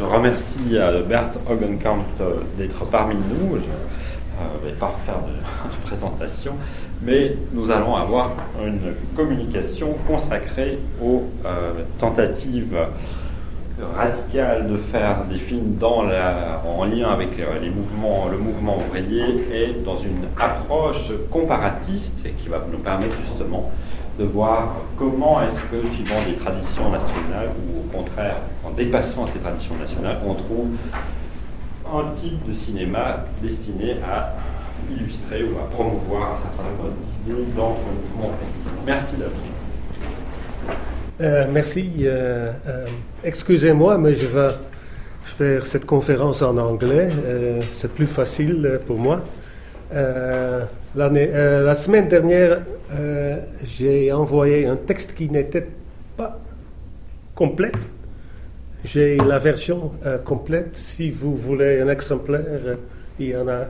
je remercie Bert Hogenkamp d'être parmi nous. Je ne vais pas refaire de présentation, mais nous allons avoir une communication consacrée aux tentatives radical de faire des films en lien avec le mouvement ouvrier et dans une approche comparatiste qui va nous permettre justement de voir comment est-ce que, suivant des traditions nationales, ou au contraire, en dépassant ces traditions nationales, on trouve un type de cinéma destiné à illustrer ou à promouvoir un certain nombre d'idées dans le mouvement. Merci d'avoir euh, merci. Euh, euh, excusez-moi, mais je vais faire cette conférence en anglais. c'est plus facile pour moi. La semaine dernière, j'ai envoyé un texte qui n'était pas complet. J'ai la version complète. Si vous voulez un exemplaire, il y en a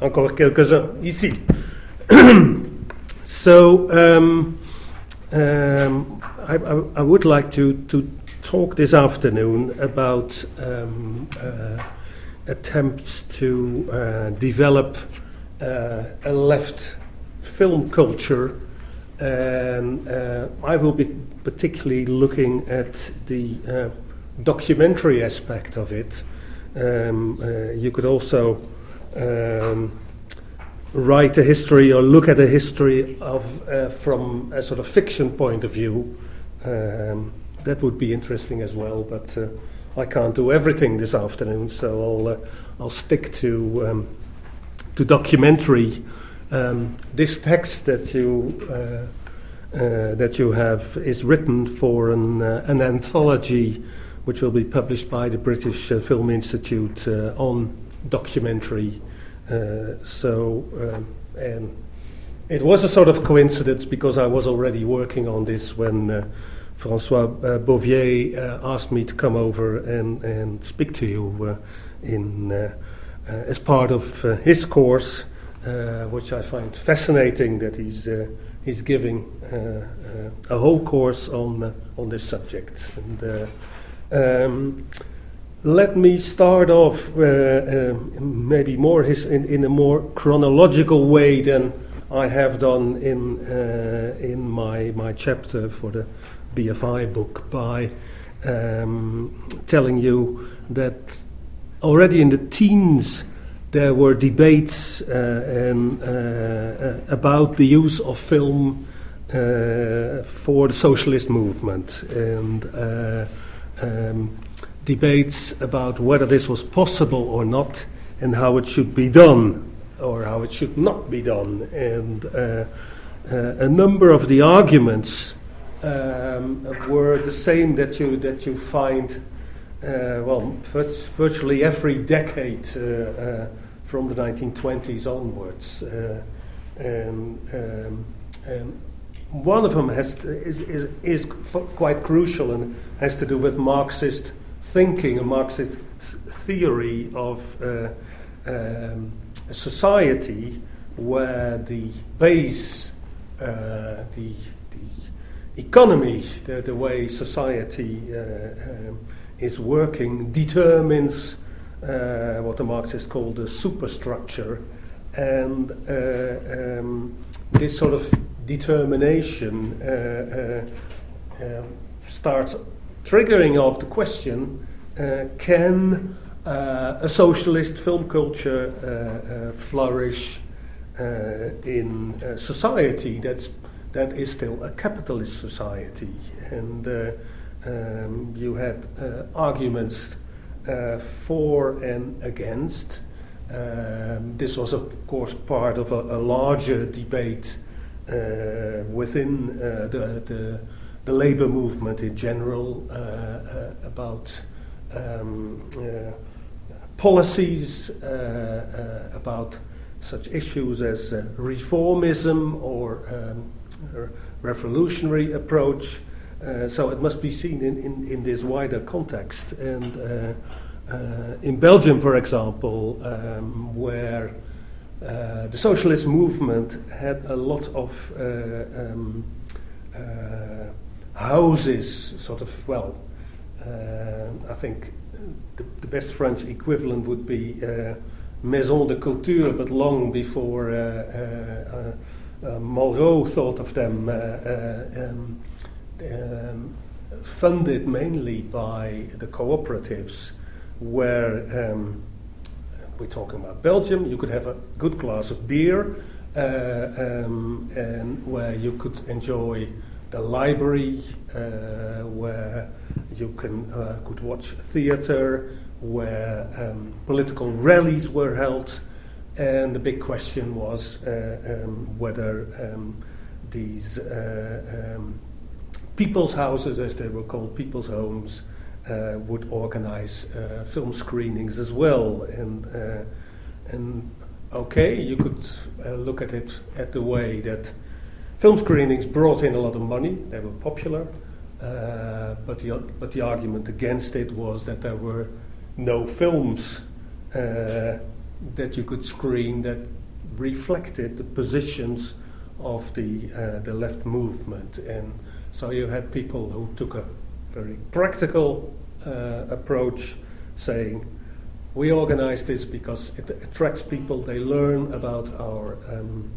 encore quelques-uns ici. so, um, um, I, I, would like to, to talk this afternoon about um, uh, attempts to uh, develop a left film culture. And uh, I will be particularly looking at the uh, documentary aspect of it. Um, uh, you could also um, write a history or look at a history of uh, from a sort of fiction point of view um, that would be interesting as well, but uh, I can't do everything this afternoon, so I'll uh, I'll stick to um, to documentary. Um, this text that you uh, uh that you have is written for an uh, an anthology, which will be published by the British uh, Film Institute on documentary. so um, and it was a sort of coincidence because I was already working on this when Francois uh, Bouvier uh, asked me to come over and, and speak to you uh, in, as part of his course, which I find fascinating that he's, he's giving a whole course on, on this subject. And, um, let me start off uh, uh, maybe more his, in, in, a more chronological way than I have done in uh, in my my chapter for the BFI book by um, telling you that already in the teens there were debates uh, and, uh, uh, about the use of film uh, for the socialist movement and uh, um, debates about whether this was possible or not and how it should be done or how it should not be done. And uh, a number of the arguments um, were the same that you that you find well virtually every decade uh, uh, from the 1920s onwards, uh, and, um, and one of them has to, is, is, is quite crucial and has to do with Marxist thinking, a Marxist theory of uh, um, a society where the base, uh, the economy, the, the way society uh, um, is working, determines uh, what the Marxists call the superstructure. And uh, um, this sort of determination um, starts triggering off the question can uh, a socialist film culture uh, uh, flourish in a society that's that is still a capitalist society. And uh, um, you had uh, arguments uh, for and against. Um, this was, of course, part of a, a larger debate uh, within uh, the, the, the, labor movement in general uh, about um, policies, about such issues as reformism or um, revolutionary approach. Uh, so it must be seen in, in, in this wider context. And uh, uh, in Belgium, for example, um, where the socialist movement had a lot of um, houses, sort of, well, I think the, best French equivalent would be Maison de Culture, but long before uh, uh, uh, Malraux thought of them, um, um, funded mainly by the cooperatives, where um, we're talking about Belgium, you could have a good glass of beer, um, and where you could enjoy the library, where you can uh, could watch theater where um, political rallies were held, and the big question was uh, um, whether um, these uh, um, people's houses, as they were called, people's homes, uh, would organize uh, film screenings as well, and uh, and okay, you could look at it at the way that film screenings brought in a lot of money; they were popular. Uh, but, the, but the argument against it was that there were no films uh, that you could screen that reflected the positions of the, uh, the left movement. And so you had people who took a very practical uh, approach, saying, we organize this because it attracts people, they learn about our um,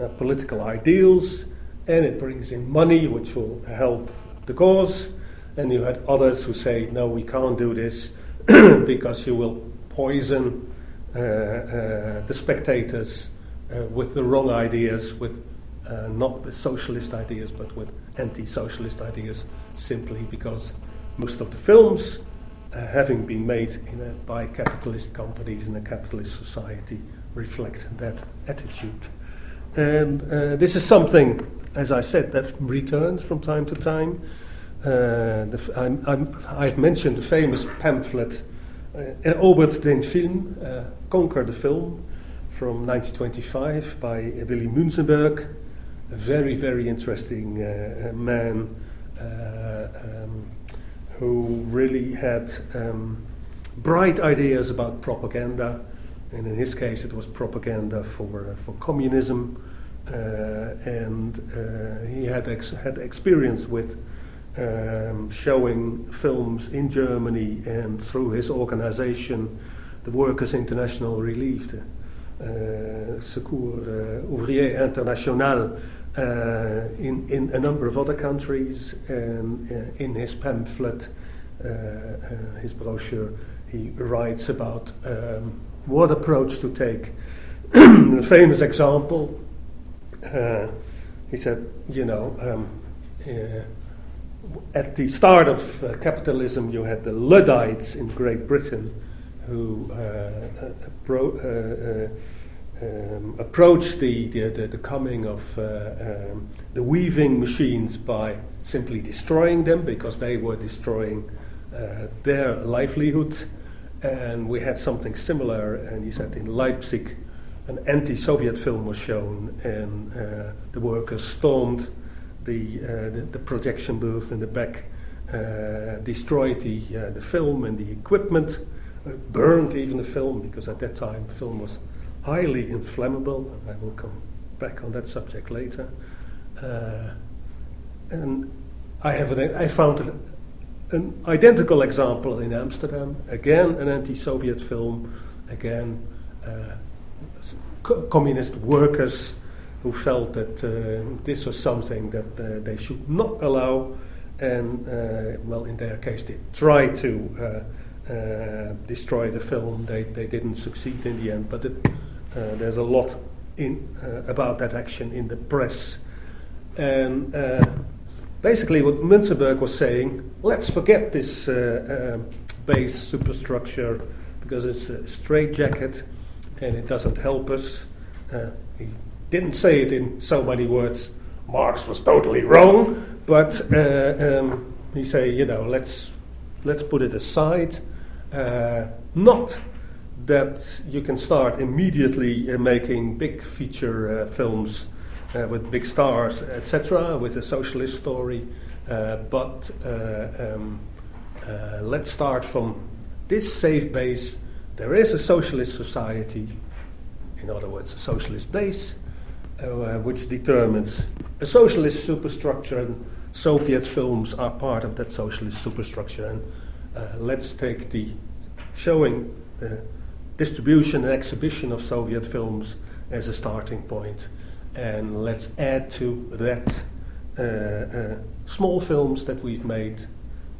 uh, political ideals, and it brings in money, which will help the cause, and you had others who say, no, we can't do this because you will poison uh, uh, the spectators uh, with the wrong ideas, with uh, not with socialist ideas, but with anti socialist ideas, simply because most of the films, uh, having been made a, by capitalist companies in a capitalist society, reflect that attitude. And uh, this is something as I said, that returns from time to time. Uh, i have mentioned the famous pamphlet uh, Erobert den Film, uh, Conquer the Film, from 1925 by Willy Münzenberg, a very, very interesting uh, man uh, um, who really had um, bright ideas about propaganda. And in his case, it was propaganda for, for communism. Uh, and uh, he had ex- had experience with um, showing films in Germany and through his organization, the Workers' International Relief, the uh, Secours uh, Ouvrier International, uh, in, in a number of other countries. And uh, in his pamphlet, his brochure, he writes about um, what approach to take. the famous example uh, he said, you know, um, uh, at the start of uh, capitalism, you had the Luddites in Great Britain who uh, uh, uh, um, approached the, the, the, coming of um, the weaving machines by simply destroying them because they were destroying their livelihood. And we had something similar, and he said in Leipzig, an anti-Soviet film was shown, and uh, the workers stormed the, uh, the, the projection booth in the back, uh, destroyed the uh, the film and the equipment, uh, burned even the film because at that time film was highly inflammable. I will come back on that subject later. Uh, and I have an, I found an, an identical example in Amsterdam. Again, an anti-Soviet film. Again co- communist workers who felt that uh, this was something that uh, they should not allow, and uh, well, in their case, they tried to uh, uh, destroy the film. They they didn't succeed in the end, but it, uh, there's a lot in about that action in the press, and basically what Münzenberg was saying, let's forget this base superstructure because it's a straitjacket and it doesn't help us. Uh, he didn't say it in so many words. Marx was totally wrong, but uh, um, he say, you know, let's let's put it aside. Uh, not that you can start immediately uh, making big feature uh, films uh, with big stars, etc., with a socialist story, but um, let's start from this safe base there is a socialist society, in other words, a socialist base, uh, which determines a socialist superstructure, and Soviet films are part of that socialist superstructure. And uh, let's take the showing distribution and exhibition of Soviet films as a starting. And let's add to that uh, uh, small films that we've made,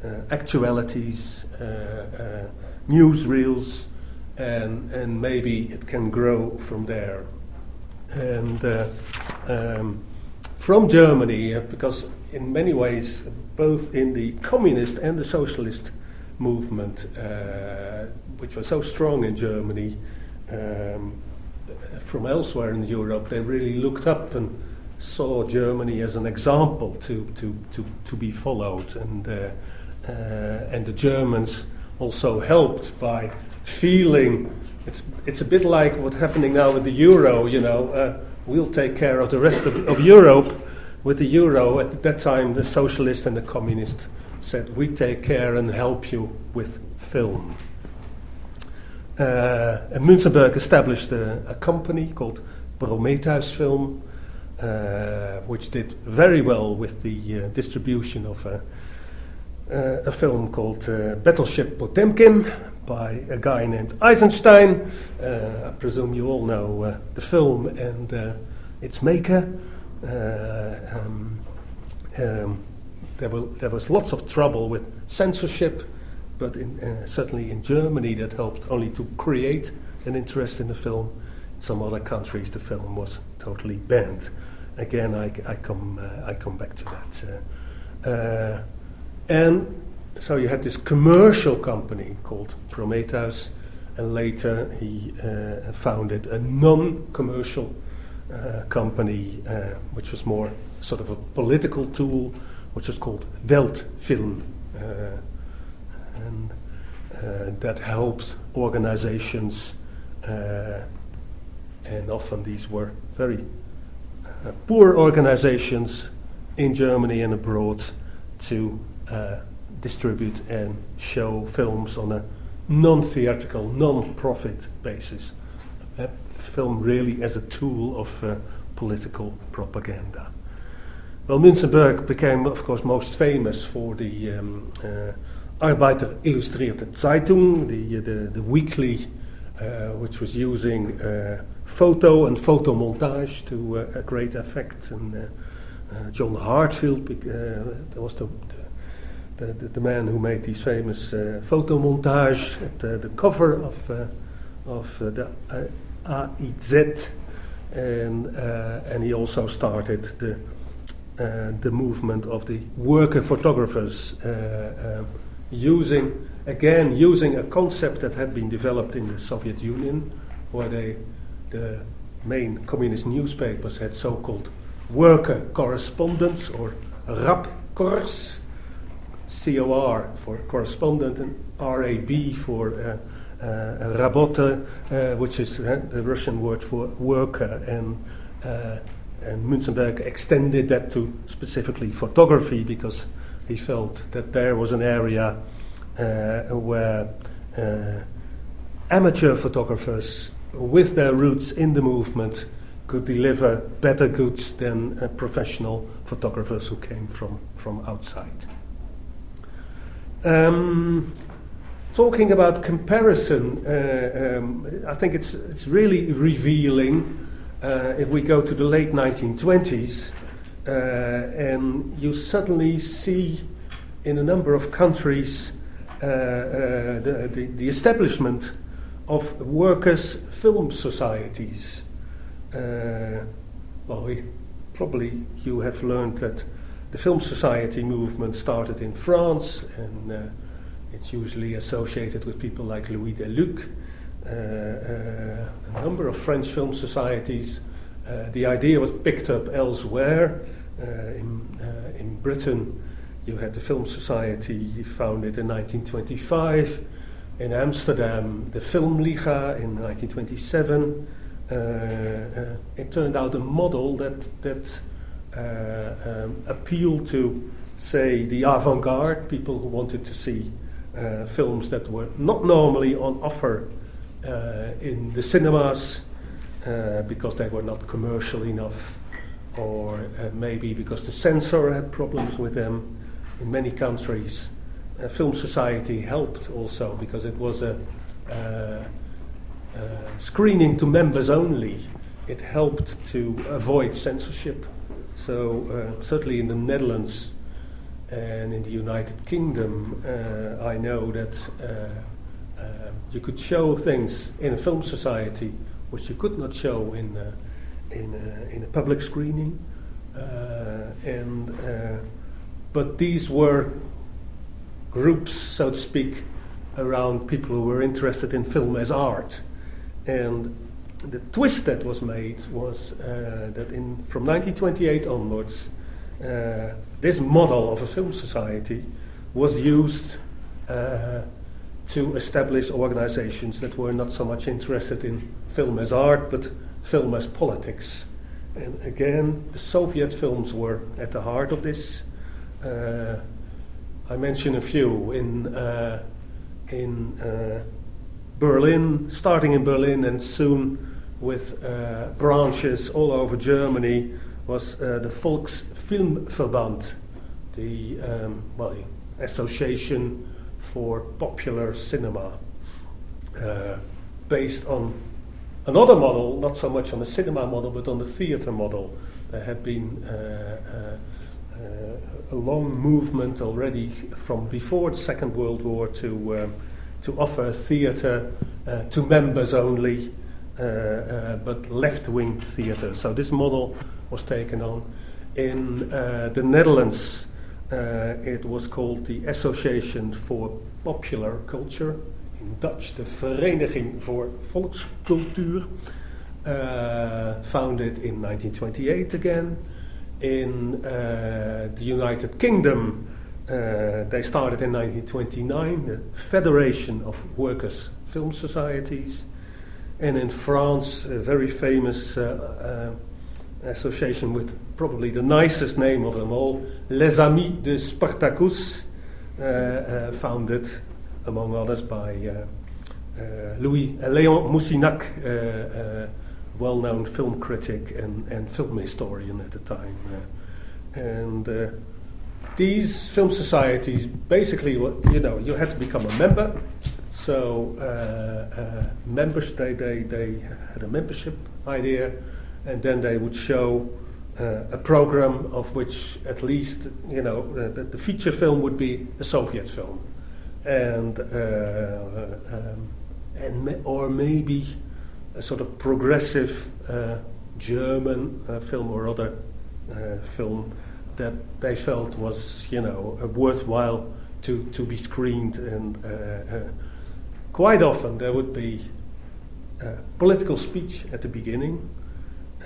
uh, actualities, uh, uh, newsreels, and, and maybe it can grow from there. And uh, um, from Germany, because in many ways, both in the communist and the socialist movement, uh, which was so strong in Germany, um, from elsewhere in Europe, they really looked up and saw Germany as an example to, to, to, to be followed. And, uh, uh, and the Germans also helped by feeling it's, it's a bit like what's happening now with the euro, you know. Uh, we'll take care of the rest of, of Europe with the euro. At that time, the socialists and the communists said, We take care and help you with film. Uh, and Münzenberg established a, a, company called Prometheus Film, uh, which did very well with the uh, distribution of a, uh, a film called uh, Battleship Potemkin by a guy named Eisenstein. Uh, I presume you all know the film and its maker. Um, um, there, were, there was lots of trouble with censorship, but in, uh, certainly in Germany that helped only to create an interest in the film. In some other countries, the film was totally banned. Again, I, I come, uh, I come back to that. Uh, uh and so you had this commercial company called Prometheus, and later he uh, founded a non commercial company, which was more sort of a political tool which is called Weltfilm. Uh, and uh, that helped organizations, uh, and often these were very uh, poor organizations in Germany and abroad, to uh, distribute and show films on a non theatrical, non profit basis. film really as a tool of uh, political propaganda. Well, Münzenberg became, of course, most famous for the um, uh, Arbeiter Illustrierte Zeitung, the, uh, the, the weekly uh, which was using uh, photo and photo montage to uh, a great effect. And John Heartfield was the, the, the, the, man who made these famous photo montage at the cover of, of the AIZ. And, and he also started the uh, the movement of the worker photographers uh, uh, using, again, using a concept that had been developed in the Soviet Union, where they, the main communist newspapers had so called worker correspondents or rabkors, COR for correspondent, and RAB for uh, uh, rabote, uh, which is uh, the Russian word for worker. And and Münzenberg extended that to specifically photography because he felt that there was an area uh, where uh, amateur photographers, with their roots in the movement, could deliver better goods than uh, professional photographers who came from, from outside. Um, talking about comparison, uh, um, I think it's, it's really revealing uh, if we go to the late 1920s, uh, and you suddenly see in a number of countries uh, uh, the, the, the, establishment of workers' film societies. Uh, well, we, probably you have learned that the film society movement started in France, and uh, it's usually associated with people like Louis Delluc. Uh, uh, a number of French film societies. Uh, the idea was picked up elsewhere. in, in Britain, you had the Film Society founded in 1925. In Amsterdam, the Filmliga in 1927. Uh, uh, it turned out a model that that uh, um, appealed to, say, the avant-garde people who wanted to see films that were not normally on offer in the cinemas uh, because they were not commercial enough, or uh, maybe because the censor had problems with them. In many countries, Film Society helped also because it was a, uh, screening to members only, it helped to avoid censorship. So, certainly in the Netherlands and in the United Kingdom, I know that you could show things in a film society which you could not show in, in, a, in a public screening. Uh, and uh, but these were groups, so to speak, around people who were interested in film as art. And the twist that was made was uh, that in, from 1928 onwards, uh, this model of a film society was used uh, to establish organizations that were not so much interested in film as art, but film as politics. And again, the Soviet films were at the heart of this. Uh, I mention a few in uh, in uh, Berlin, starting in Berlin, and soon with uh, branches all over Germany, was uh, the Volksfilmverband, the um, well, association for popular cinema, uh, based on another model, not so much on the cinema model, but on the theater model. There had been uh, uh, uh, a long movement already from before the Second World War to, um, to offer theater uh, to members only, but left wing theater. So this model was taken on. In the Netherlands, it was called the Association for Popular Culture, in Dutch the Vereniging voor Volkscultuur, uh, founded in 1928 again. In uh, the United Kingdom, uh, they started in 1929, the Federation of Workers' Film Societies. And in France, a very famous uh, uh, association with probably the nicest name of them all, Les Amis de Spartacus, uh, founded among others by uh, uh, Louis uh, Léon Moussinac, well known film critic and, and film historian at the time. and these film societies basically, you know, you had to become a member. So uh, uh, members, they, they, they had a membership idea, and then they would show uh, a program of which at least, you know, the, the feature film would be a Soviet film and uh, um, and or maybe a sort of progressive uh, German uh, film or other film that they felt was you know worthwhile to to be screened and quite often there would be uh, political speech at the beginning.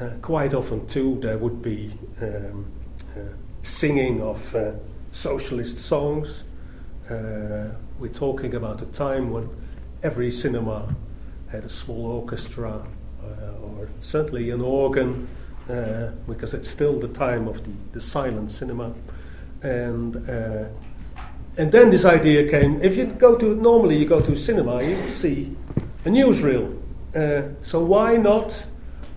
Uh, quite often, too, there would be um, uh, singing of socialist songs. We're talking about a time when every cinema had a small orchestra uh, or certainly an organ, uh, because it's still the time of the, the silent cinema. And, uh, and then this idea came if you go to, normally you go to cinema, you see a newsreel. Uh, so why not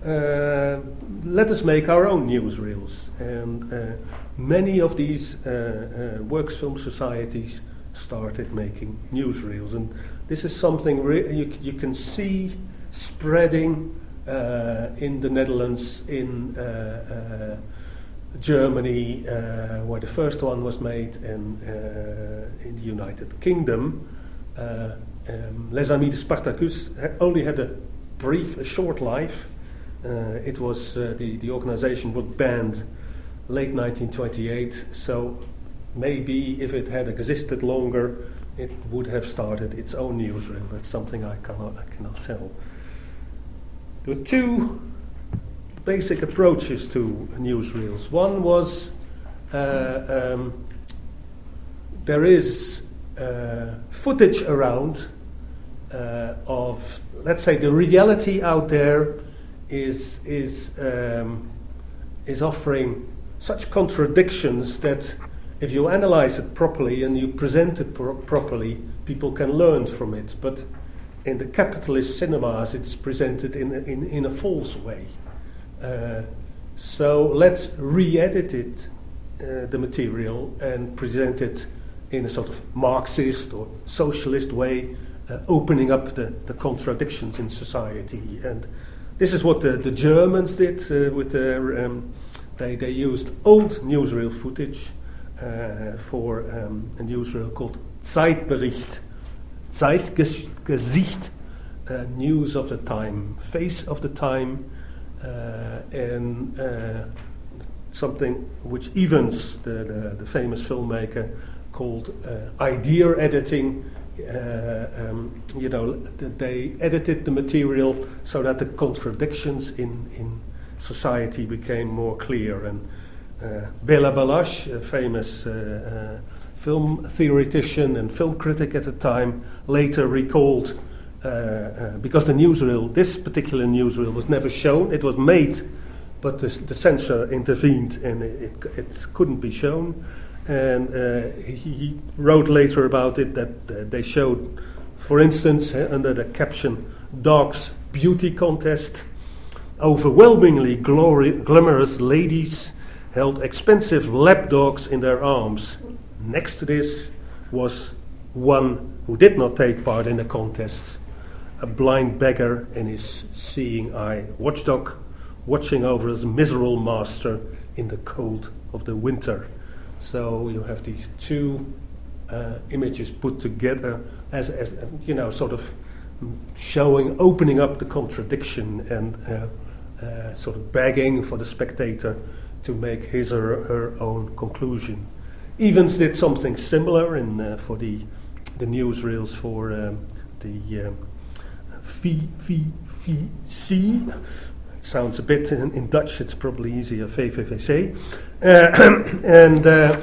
uh, let us make our own newsreels? And uh, many of these works film societies started making newsreels. And this is something re- you, you can see spreading uh, in the Netherlands, in uh, uh, Germany, uh, where the first one was made, and uh, in the United Kingdom. Uh, um, Les Amis de Spartacus only had a brief, a short life. It was the, the organization was banned late 1928, so maybe if it had existed longer, it would have started its own newsreel. That's something I cannot, I cannot tell. There were two basic approaches to newsreels. One was uh, um, there is uh, footage around uh, of, let's say, the reality out there is is um, is offering such contradictions that if you analyze it properly and you present it pro- properly, people can learn from it. But in the capitalist cinemas, it's presented in a, in, in a false way. Uh, so let's re edit it, uh, the material, and present it in a sort of Marxist or socialist way uh, opening up the, the contradictions in society. And this is what the, the Germans did uh, with their. Um, they, they used old newsreel footage uh, for um, a newsreel called Zeitbericht, Zeitgesicht, uh, news of the time, face of the time, uh, and uh, something which Ivens, the, the, the famous filmmaker, called uh, idea editing. Uh, um, you know, they edited the material so that the contradictions in, in society became more clear. And uh, Bela Balazs, a famous uh, film theoretician and film critic at the time, later recalled uh, uh, because the newsreel, this particular newsreel, was never shown. It was made, but the, the censor intervened and it, it, it, couldn't be shown. And uh, he, he, wrote later about it that uh, they showed, for instance, uh, under the caption Dogs Beauty Contest, overwhelmingly glory, glamorous ladies held expensive lap dogs in their arms. Next to this was one who did not take part in the contest, a blind beggar in his seeing eye, watchdog watching over his miserable master in the cold of the winter. So you have these two uh, images put together as, as, you know, sort of showing, opening up the contradiction and uh, uh, sort of begging for the spectator to make his or her own conclusion. Ivens did something similar in, uh, for the, the newsreels for um, the um, VVVC. It sounds a bit in, in Dutch, it's probably easier, VVVC. Uh, and uh,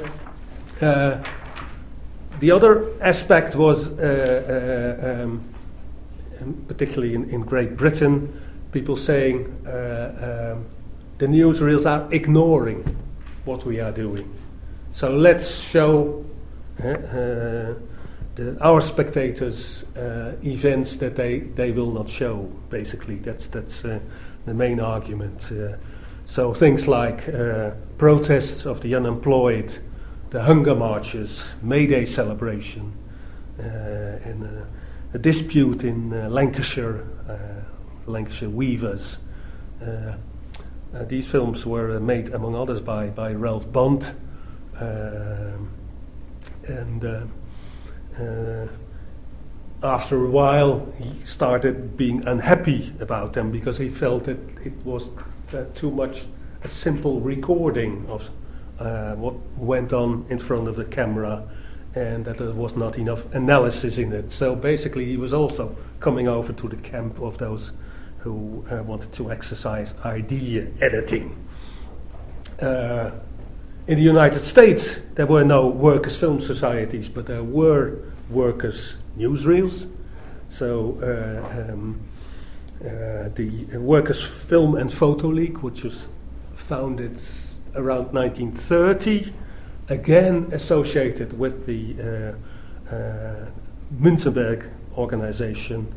uh, the other aspect was, uh, uh, um, particularly in, in, Great Britain, people saying uh, um, the newsreels are ignoring what we are doing. So let's show the, our spectators uh, events that they, they will not show. Basically, that's that's uh, the main argument. Uh, so things like uh, protests of the unemployed, the hunger marches, May Day celebration, uh, and uh, a dispute in Lancashire, Lancashire weavers. these films were made, among others, by, by Ralph Bond, um, and uh, after a while, he started being unhappy about them because he felt that it was uh, too much a simple recording of uh, what went on in front of the camera and that there was not enough analysis in it. So basically, he was also coming over to the camp of those who uh, wanted to exercise idea editing. Uh, in the United States, there were no workers' film societies, but there were workers' newsreels. So uh, um, the Workers' Film and Photo League, which was founded around 1930, again associated with the uh, uh, Münzenberg organization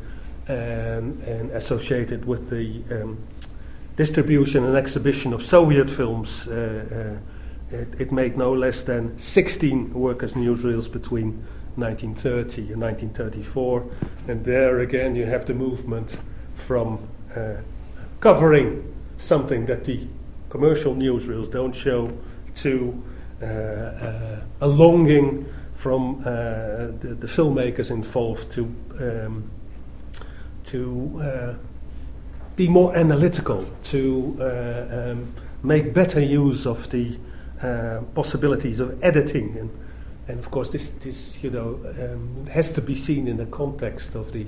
and, and, associated with the um, distribution and exhibition of Soviet films. Uh, uh, it, it, made no less than 16 workers' newsreels between 1930 and 1934. And there again, you have the movement from uh, covering something that the commercial newsreels don't show to uh, uh, a longing from uh, the, the, filmmakers involved to um, to uh, be more analytical, to um, make better use of the possibilities of editing. And, and of course, this, this you know, um, has to be seen in the context of the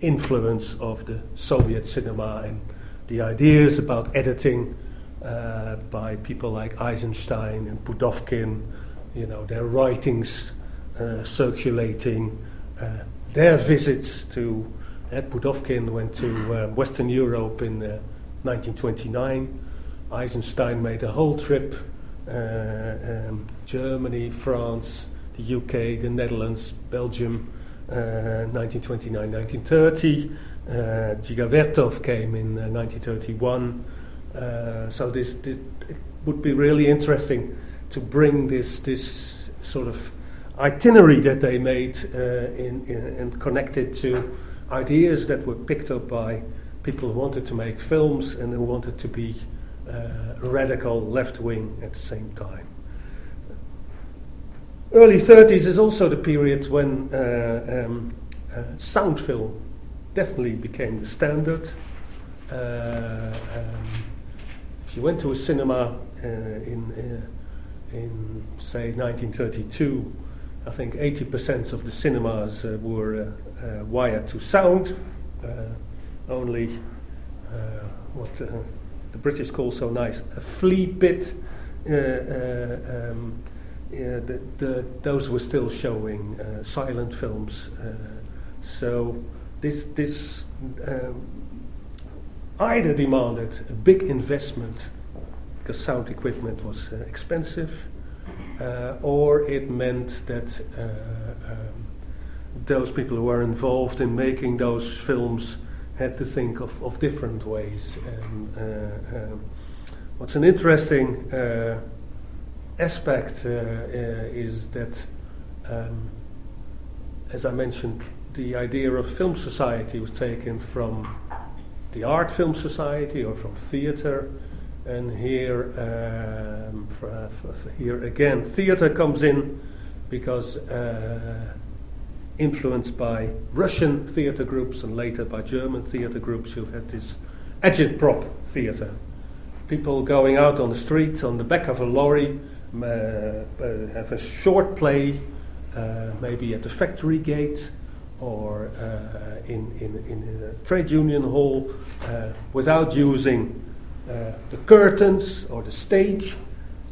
influence of the Soviet cinema and the ideas about editing uh, by people like Eisenstein and Pudovkin, you know, their writings uh, circulating, uh, their visits to. Uh, Pudovkin went to uh, Western Europe in 1929. Eisenstein made a whole trip uh, um, Germany, France, the UK, the Netherlands, Belgium, 1929 uh, 1930. Uh, Dziga came in 1931. so this, this, it would be really interesting to bring this, this sort of itinerary that they made uh, in, in, and connected to ideas that were picked up by people who wanted to make films and who wanted to be uh, radical left wing at the same time. Early 30s is also the period when uh, um, uh, sound film definitely became the standard. Uh, um, if you went to a cinema uh, in, uh, in, say, 1932, I think 80% of the cinemas uh, were uh, wired to sound. only what the British call so nice a flea bit. Um, yeah, the, the, those were still showing uh, silent films. Uh, so this this um, either demanded a big investment because sound equipment was uh, expensive, uh, or it meant that uh, um, those people who were involved in making those films had to think of, of different ways. And, uh, um, what's an interesting aspect uh, is that, um, as I mentioned, the idea of film society was taken from the art film society or from theater and here, um, for, uh, for, for here again, theater comes in because uh, influenced by Russian theater groups and later by German theater groups who had this agitprop theater. People going out on the street on the back of a lorry, uh, uh, have a short play, uh, maybe at the factory gate or uh, in, in, in a trade union hall, uh, without using uh, the curtains or the stage.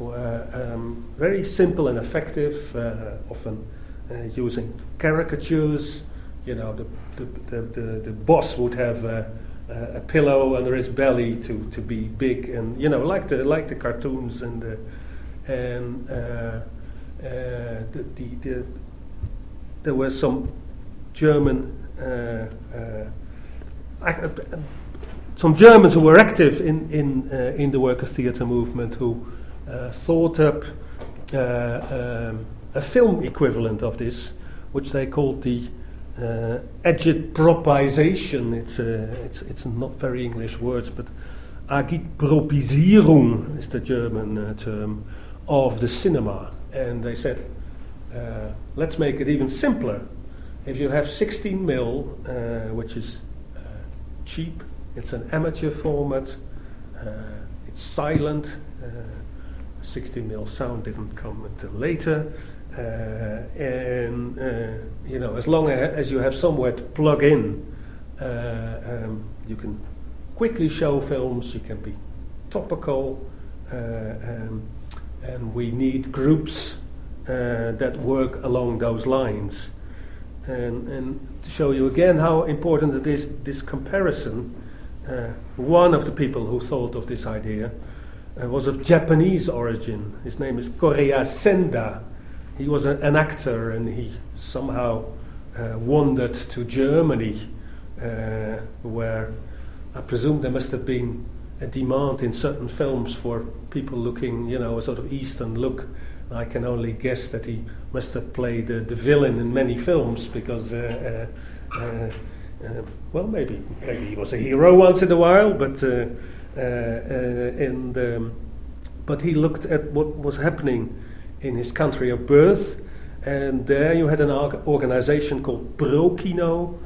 Um, very simple and effective, uh, often uh, using caricatures. You know, the, the, the, the, boss would have a, a pillow under his belly to, to be big, and you know, like the like the cartoons and the, and uh, uh, the, the, the, there were some German uh, some Germans who were active in, in, uh, in the workers' theatre movement who uh, thought up uh, um, a film equivalent of this, which they called the uh, agitpropisation. It's, it's, it's not very English words, but agitpropisierung is the German term of the cinema. And they said, uh, let's make it even simpler. If you have 16 mil, uh, which is cheap, it's an amateur format. Uh, it's silent. Uh, 60 mil sound didn't come until later. Uh, and uh, you know, as long as you have somewhere to plug in, uh, um, you can quickly show films. You can be topical, uh, um, and we need groups that work along those lines. And, and to show you again how important it is, this comparison uh, one of the people who thought of this idea uh, was of Japanese origin. His name is Koreya Senda. He was a, an actor and he somehow uh, wandered to Germany, uh, where I presume there must have been a demand in certain films for people looking, you know, a sort of Eastern look. I can only guess that he must have played the villain in many films because uh, uh, uh, well, maybe maybe he was a hero once in a while, but uh, uh, and um, but he looked at what was happening in his country of birth, and there you had an organization called ProKino,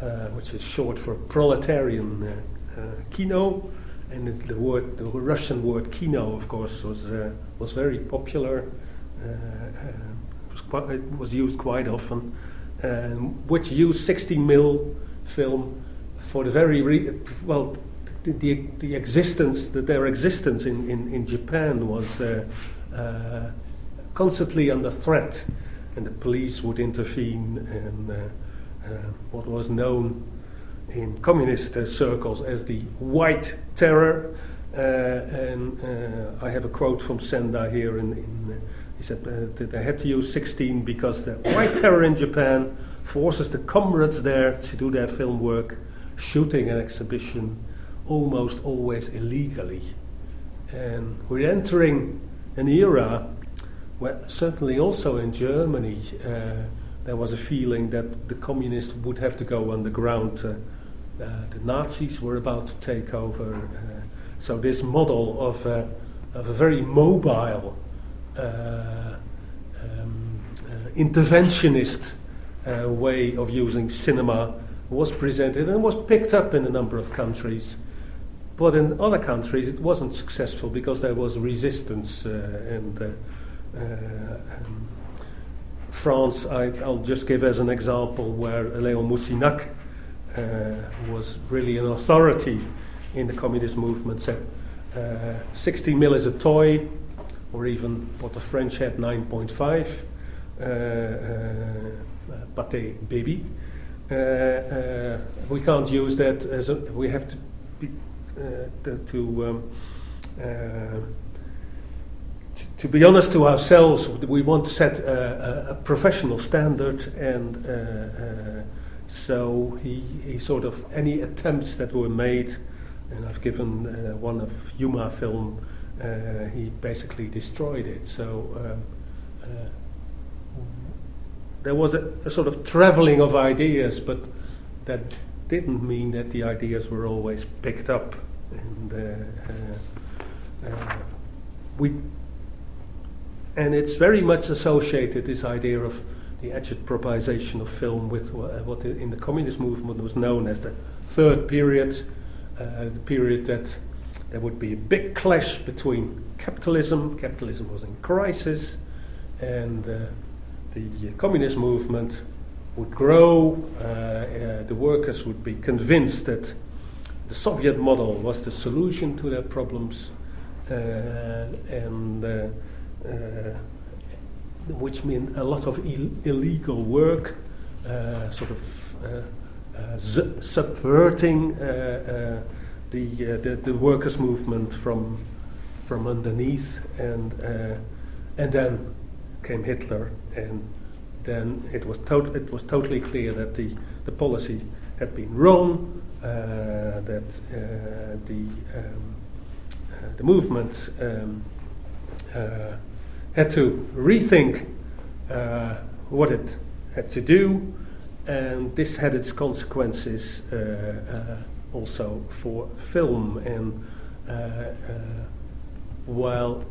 uh, which is short for proletarian uh, uh, kino, and the word, the Russian word kino, of course, was was very popular. Was, quite, it was used quite often um, which used 16 mil film for the very re- well the, the, the, existence that their existence in, in, in Japan was uh, uh, constantly under threat and the police would intervene and uh, uh what was known in communist uh, circles as the white terror uh, and I have a quote from Senda here in, in he said uh, that they had to use 16 because the white terror in Japan forces the comrades there to do their film work, shooting an exhibition almost always illegally. And we're entering an era where, certainly also in Germany, uh, there was a feeling that the communists would have to go underground. Uh, uh, the Nazis were about to take over. Uh, so this model of, uh, of a very mobile, um, interventionist way of using cinema was presented and was picked up in a number of countries. But in other countries, it wasn't successful because there was resistance. Uh, and uh, uh, um, France, I, will just give as an example where Léon Moussinac was really an authority in the communist movement, said uh, 60 mil is a toy, or even what the French had 9.5, uh, uh, Pathé Baby. Uh, uh, we can't use that as a, we have to be, uh, to um, to be honest to ourselves, we want to set a, a, professional standard, and uh, uh, so he, he sort of any attempts that were made, and I've given uh, one of Yuma film, he basically destroyed it. So um, there was a, a sort of traveling of ideas, but that didn't mean that the ideas were always picked up. And uh, uh, uh, we, and it's very much associated this idea of the agitpropisation of film with what in the communist movement was known as the third period, uh, the period that there would be a big clash between capitalism. Capitalism was in crisis, and uh, the communist movement would grow, uh, uh, the workers would be convinced that the Soviet model was the solution to their problems, uh, and uh, uh, which meant a lot of Ill- illegal work, uh, sort of zu- subverting the, the, the workers' movement from from underneath, and and then came Hitler, and then it was, to- it was totally clear that the, the policy had been wrong, uh, that uh, the, um, uh, the movement um, uh, had to rethink uh, what it had to do, and this had its consequences uh, also for film. And while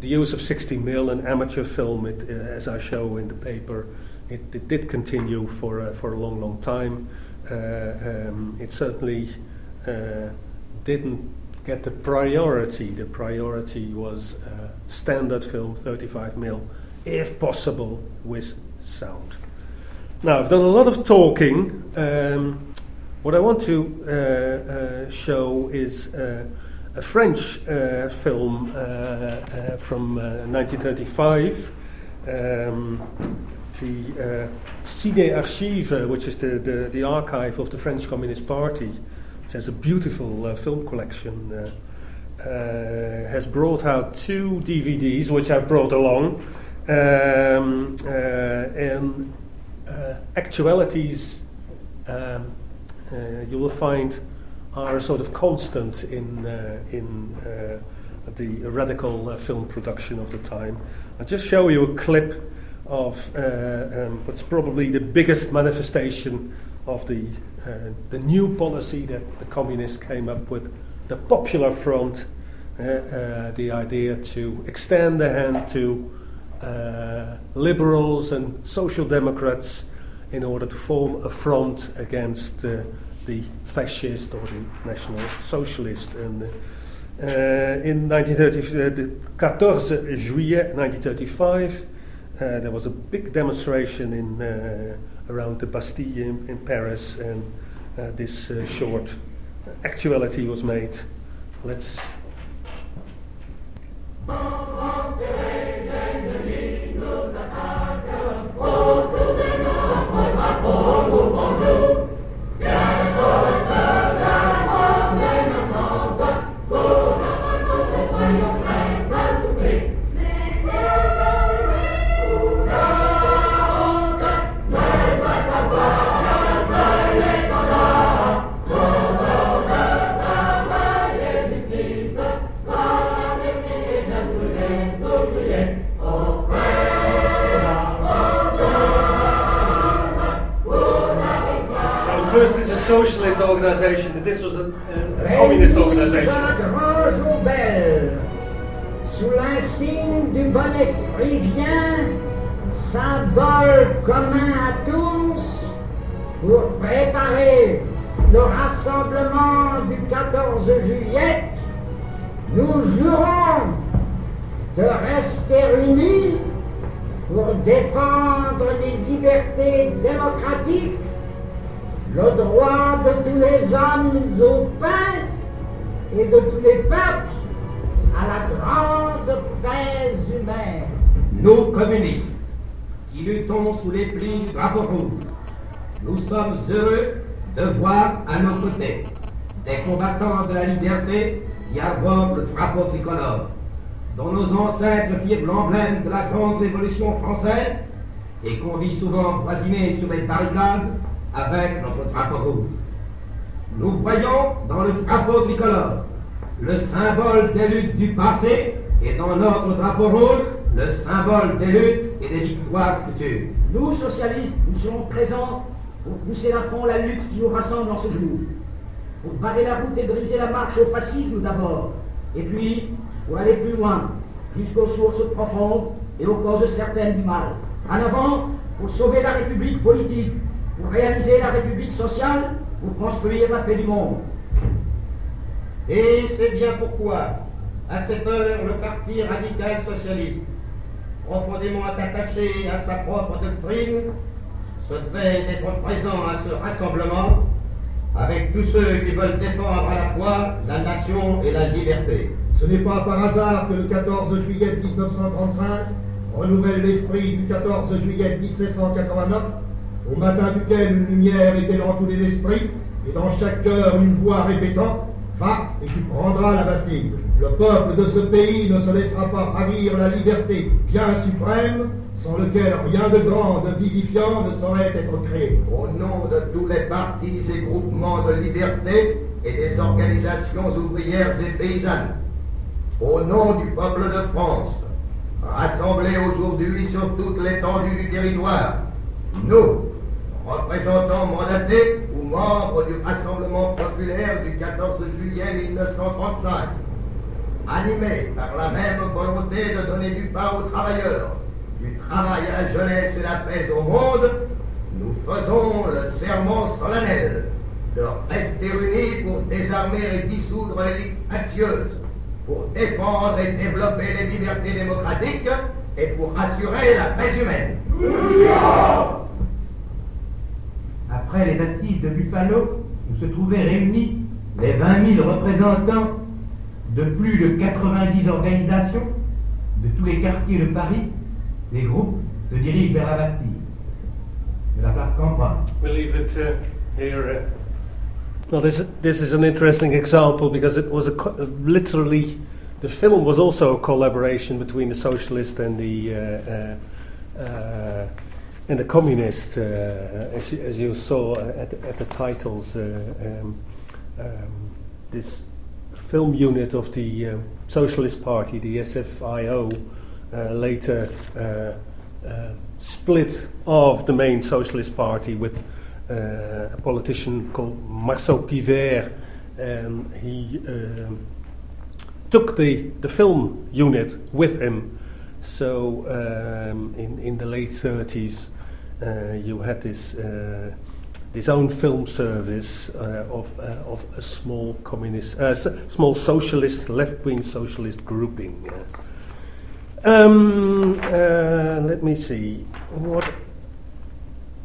the use of 60 mil in amateur film, it, uh, as I show in the paper, it, it did continue for, uh, for a long, long time. Uh, um, it certainly uh, didn't get the priority. The priority was uh, standard film, 35 mil, if possible, with sound. Now, I've done a lot of talking. Um, what I want to uh, show is a French uh, film uh, uh, from 1935. Um, the Ciné Archive, which is the, the, the, archive of the French Communist Party, which has a beautiful film collection, has brought out two DVDs, which I brought along. Um, and actualities um, you will find are sort of constant in, uh, in uh, the radical uh, film production of the time. I'll just show you a clip of um, what's probably the biggest manifestation of the, the new policy that the communists came up with, the Popular Front, the idea to extend the hand to uh, liberals and social democrats in order to form a front against uh, the fascist or the national socialist. And uh, in 1930, uh, 14 juillet 1935, uh, there was a big demonstration in uh, around the Bastille in, in Paris, and uh, this uh, short actuality was made. Let's. Organization, that this was a, a, a communist organization. Sous l'insigne du bonnet phrygien, symbole commun à tous, pour préparer le rassemblement du 14 juillet, nous jurons de rester unis pour défendre les libertés démocratiques, le droit de tous les hommes au pain et de tous les peuples à la grande paix humaine. Nous, communistes, qui luttons sous les plis du drapeau rouge, nous sommes heureux de voir à nos côtés des combattants de la liberté qui arborent le drapeau tricolore dont nos ancêtres firent l'emblème de la grande révolution française et qu'on vit souvent voisiner sur les barricades avec notre drapeau rouge. Nous voyons dans le drapeau tricolore le symbole des luttes du passé et dans notre drapeau rouge le symbole des luttes et des victoires futures. Nous, socialistes, nous serons présents pour pousser à fond la lutte qui nous rassemble en ce jour, pour barrer la route et briser la marche au fascisme d'abord, et puis pour aller plus loin, jusqu'aux sources profondes et aux causes certaines du mal. En avant, pour sauver la République politique, pour réaliser la République sociale, pour construire la paix du monde. Et c'est bien pourquoi, à cette heure, le Parti radical socialiste, profondément attaché à sa propre doctrine, se fait d'être présent à ce rassemblement avec tous ceux qui veulent défendre à la fois la nation et la liberté. Ce n'est pas par hasard que le 14 juillet 1935 renouvelle l'esprit du 14 juillet 1789, au matin duquel une lumière était dans tous les esprits, et dans chaque cœur une voix répétant Va et tu prendras la Bastille. Le peuple de ce pays ne se laissera pas ravir la liberté bien suprême, sans lequel rien de grand, de vivifiant ne saurait être créé. Au nom de tous les partis et groupements de liberté et des organisations ouvrières et paysannes, au nom du peuple de France, rassemblé aujourd'hui sur toute l'étendue du territoire, nous, représentants mandatés ou membres du Rassemblement populaire du 14 juillet 1935, animés par la même volonté de donner du pain aux travailleurs, du travail à la jeunesse et la paix au monde, nous faisons le serment solennel de rester unis pour désarmer et dissoudre les dictatieuses pour défendre et développer les libertés démocratiques et pour assurer la paix humaine. Après les assises de Buffalo, où se trouvaient réunis les 20 000 représentants de plus de 90 organisations de tous les quartiers de Paris, les groupes se dirigent vers la Bastille, de la place. We'll leave it uh, here. Uh, Well, this this is an interesting example because it was a co- literally the film was also a collaboration between the socialist and the uh, uh, uh, and the communist, uh, as, you, as you saw at, at the titles. Uh, um, um, this film unit of the um, Socialist Party, the SFIO, uh, later split off the main Socialist Party with uh, a politician called Marceau Pivert. He um, took the, the film unit with him. So um, in, in the late 30s, uh, you had this, uh, this own film service uh, of, uh, of a small communist, uh, small socialist, left wing socialist grouping. Um, let me see. What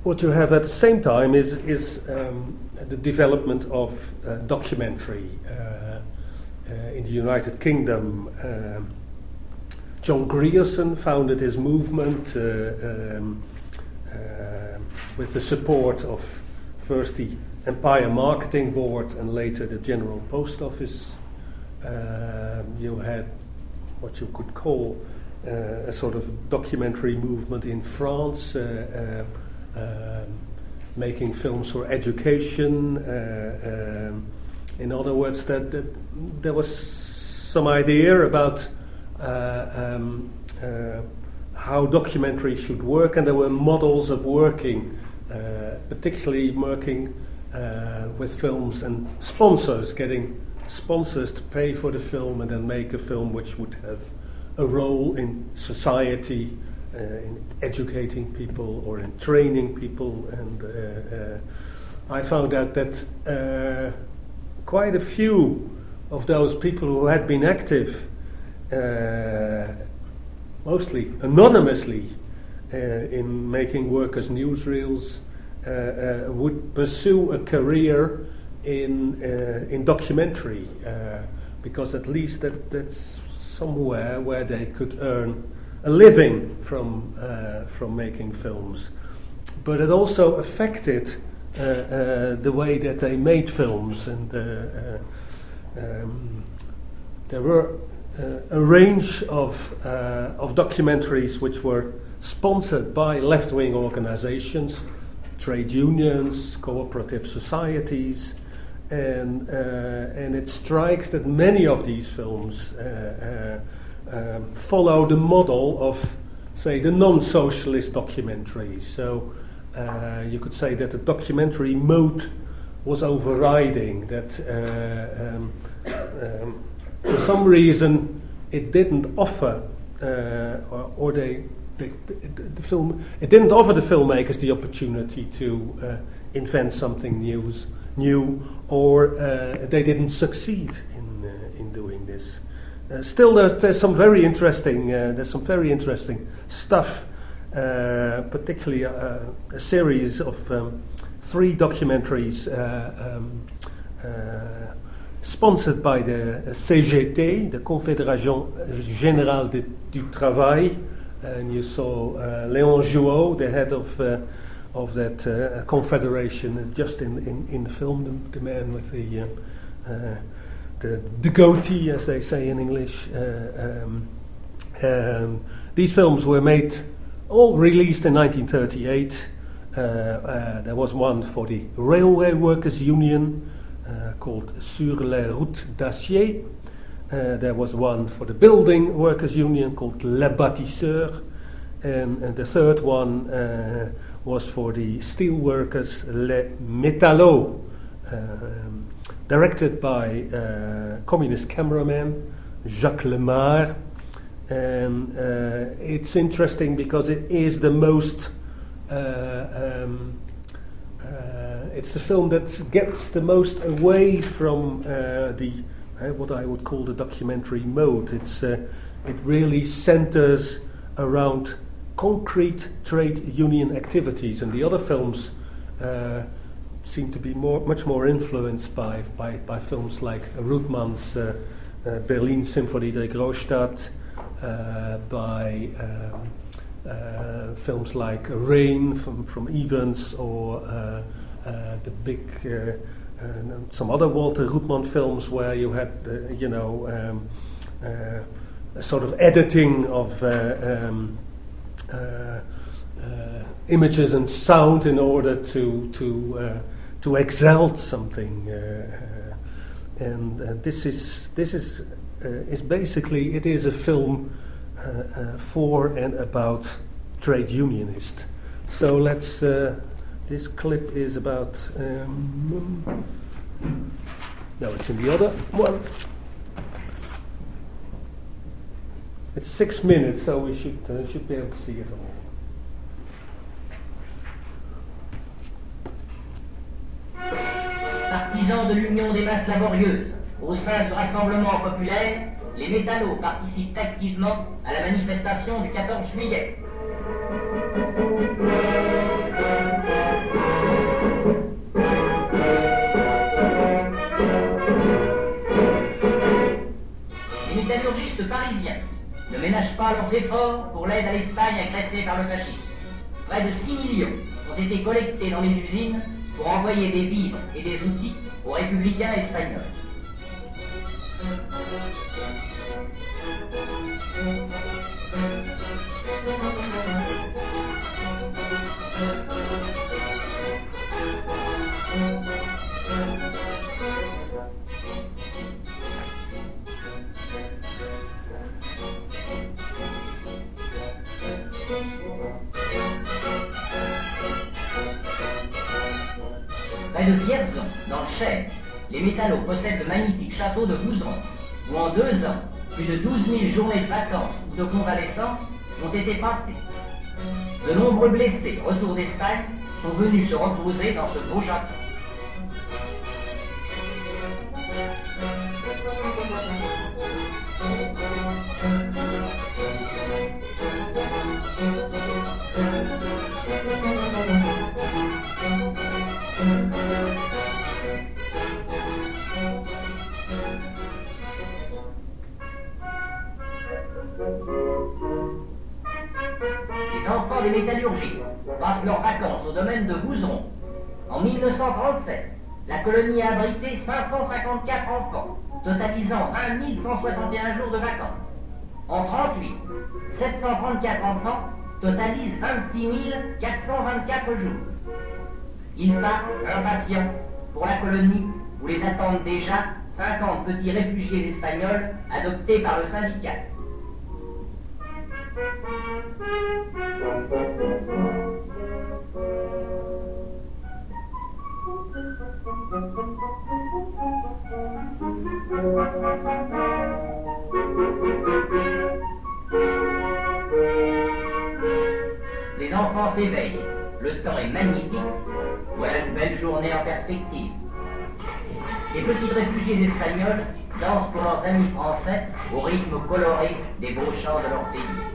what you have at the same time is, is um, the development of uh, documentary uh, uh, in the United Kingdom. John Grierson founded his movement uh, um, uh, with the support of first the Empire Marketing Board and later the General Post Office. Um, you had what you could call uh, a sort of documentary movement in France um, making films for education. Uh, um, in other words, that, that, there was some idea about uh, um, uh, how documentary should work, and there were models of working, particularly working uh, with films and sponsors getting sponsors to pay for the film and then make a film which would have a role in society, uh, in educating people or in training people. And uh, uh I found out that uh, quite a few of those people who had been active, uh, mostly anonymously, in making workers' newsreels, would pursue a career in uh, in documentary uh, because at least that that's somewhere where they could earn a living from uh, from making films. But it also affected uh, uh, the way that they made films, and uh, um, there were a range of of documentaries which were sponsored by left-wing organizations, trade unions, cooperative societies, and uh, and it strikes that many of these films uh, uh, um, follow the model of, say, the non-socialist documentaries. So you could say that the documentary mode was overriding. That um, um, for some reason it didn't offer, or, or they the, the, the, film it didn't offer the filmmakers the opportunity to uh, invent something new, new or uh, they didn't succeed in, uh, in doing this. Uh, still, there's, there's, some very interesting there's some very interesting stuff, particularly a series of um, three documentaries um, sponsored by the CGT, the Confédération Générale du Travail, and you saw uh, Léon Jouhaux, the head of uh, of that uh, confederation just in, in, in the film, the, the man with the, uh, uh, the, the goatee, as they say in English. Uh, um, um, these films were made, all released in 1938. Uh, uh, there was one for the Railway Workers Union called Sur les routes d'acier. there was one for the Building Workers Union called Les Bâtisseurs. And, and the third one was for the steel workers Les Métallos, um, directed by uh, communist cameraman Jacques Lemare. And uh, it's interesting because it is the most. Uh, um, uh, it's the film that gets the most away from uh, the what I would call the documentary mode. It's it really centers around concrete trade union activities, and the other films uh, seem to be more, much more influenced by, by, by films like Ruttmann's uh, uh, Berlin Symphonie der Großstadt, uh, by um, uh, films like Rain from, from Ivens, or uh, Eh, the big. Eh, eh, some other Walter Ruttmann films where you had, you know, um, a sort of editing of um, uh, uh, images and sound in order to to uh, to exalt something. and this is this is is basically it is a film for and about trade unionists. So let's. This clip is about. Um, no, it's in the other one. It's six minutes, so we should, uh, should be able to see it all. Partisans de l'union des masses laborieuses, au sein du Rassemblement populaire, les métallos participent activement à la manifestation du 14 juillet. Les métallurgistes parisiens ne ménagent pas leurs efforts pour l'aide à l'Espagne agressée par le fascisme. Près de 6 millions ont été collectés dans les usines pour envoyer des vivres et des outils aux républicains espagnols. De Vierzon, dans le Cher, les métallos possèdent de magnifiques châteaux de Bouzeron, où en deux ans, plus de 12 000 journées de vacances ou de convalescence ont été passées. De nombreux blessés, retour d'Espagne, sont venus se reposer dans ce beau château. Métallurgistes passent leurs vacances au domaine de Bouzeron. En 1937, la colonie a abrité 554 enfants, totalisant 20 161 jours de vacances. En 38, 734 enfants totalisent 26 424 jours. Ils partent impatients pour la colonie où les attendent déjà 50 petits réfugiés espagnols adoptés par le syndicat. Les enfants s'éveillent. Le temps est magnifique. Voilà une belle journée en perspective. Les petits réfugiés espagnols dansent pour leurs amis français au rythme coloré des beaux chants de leur pays.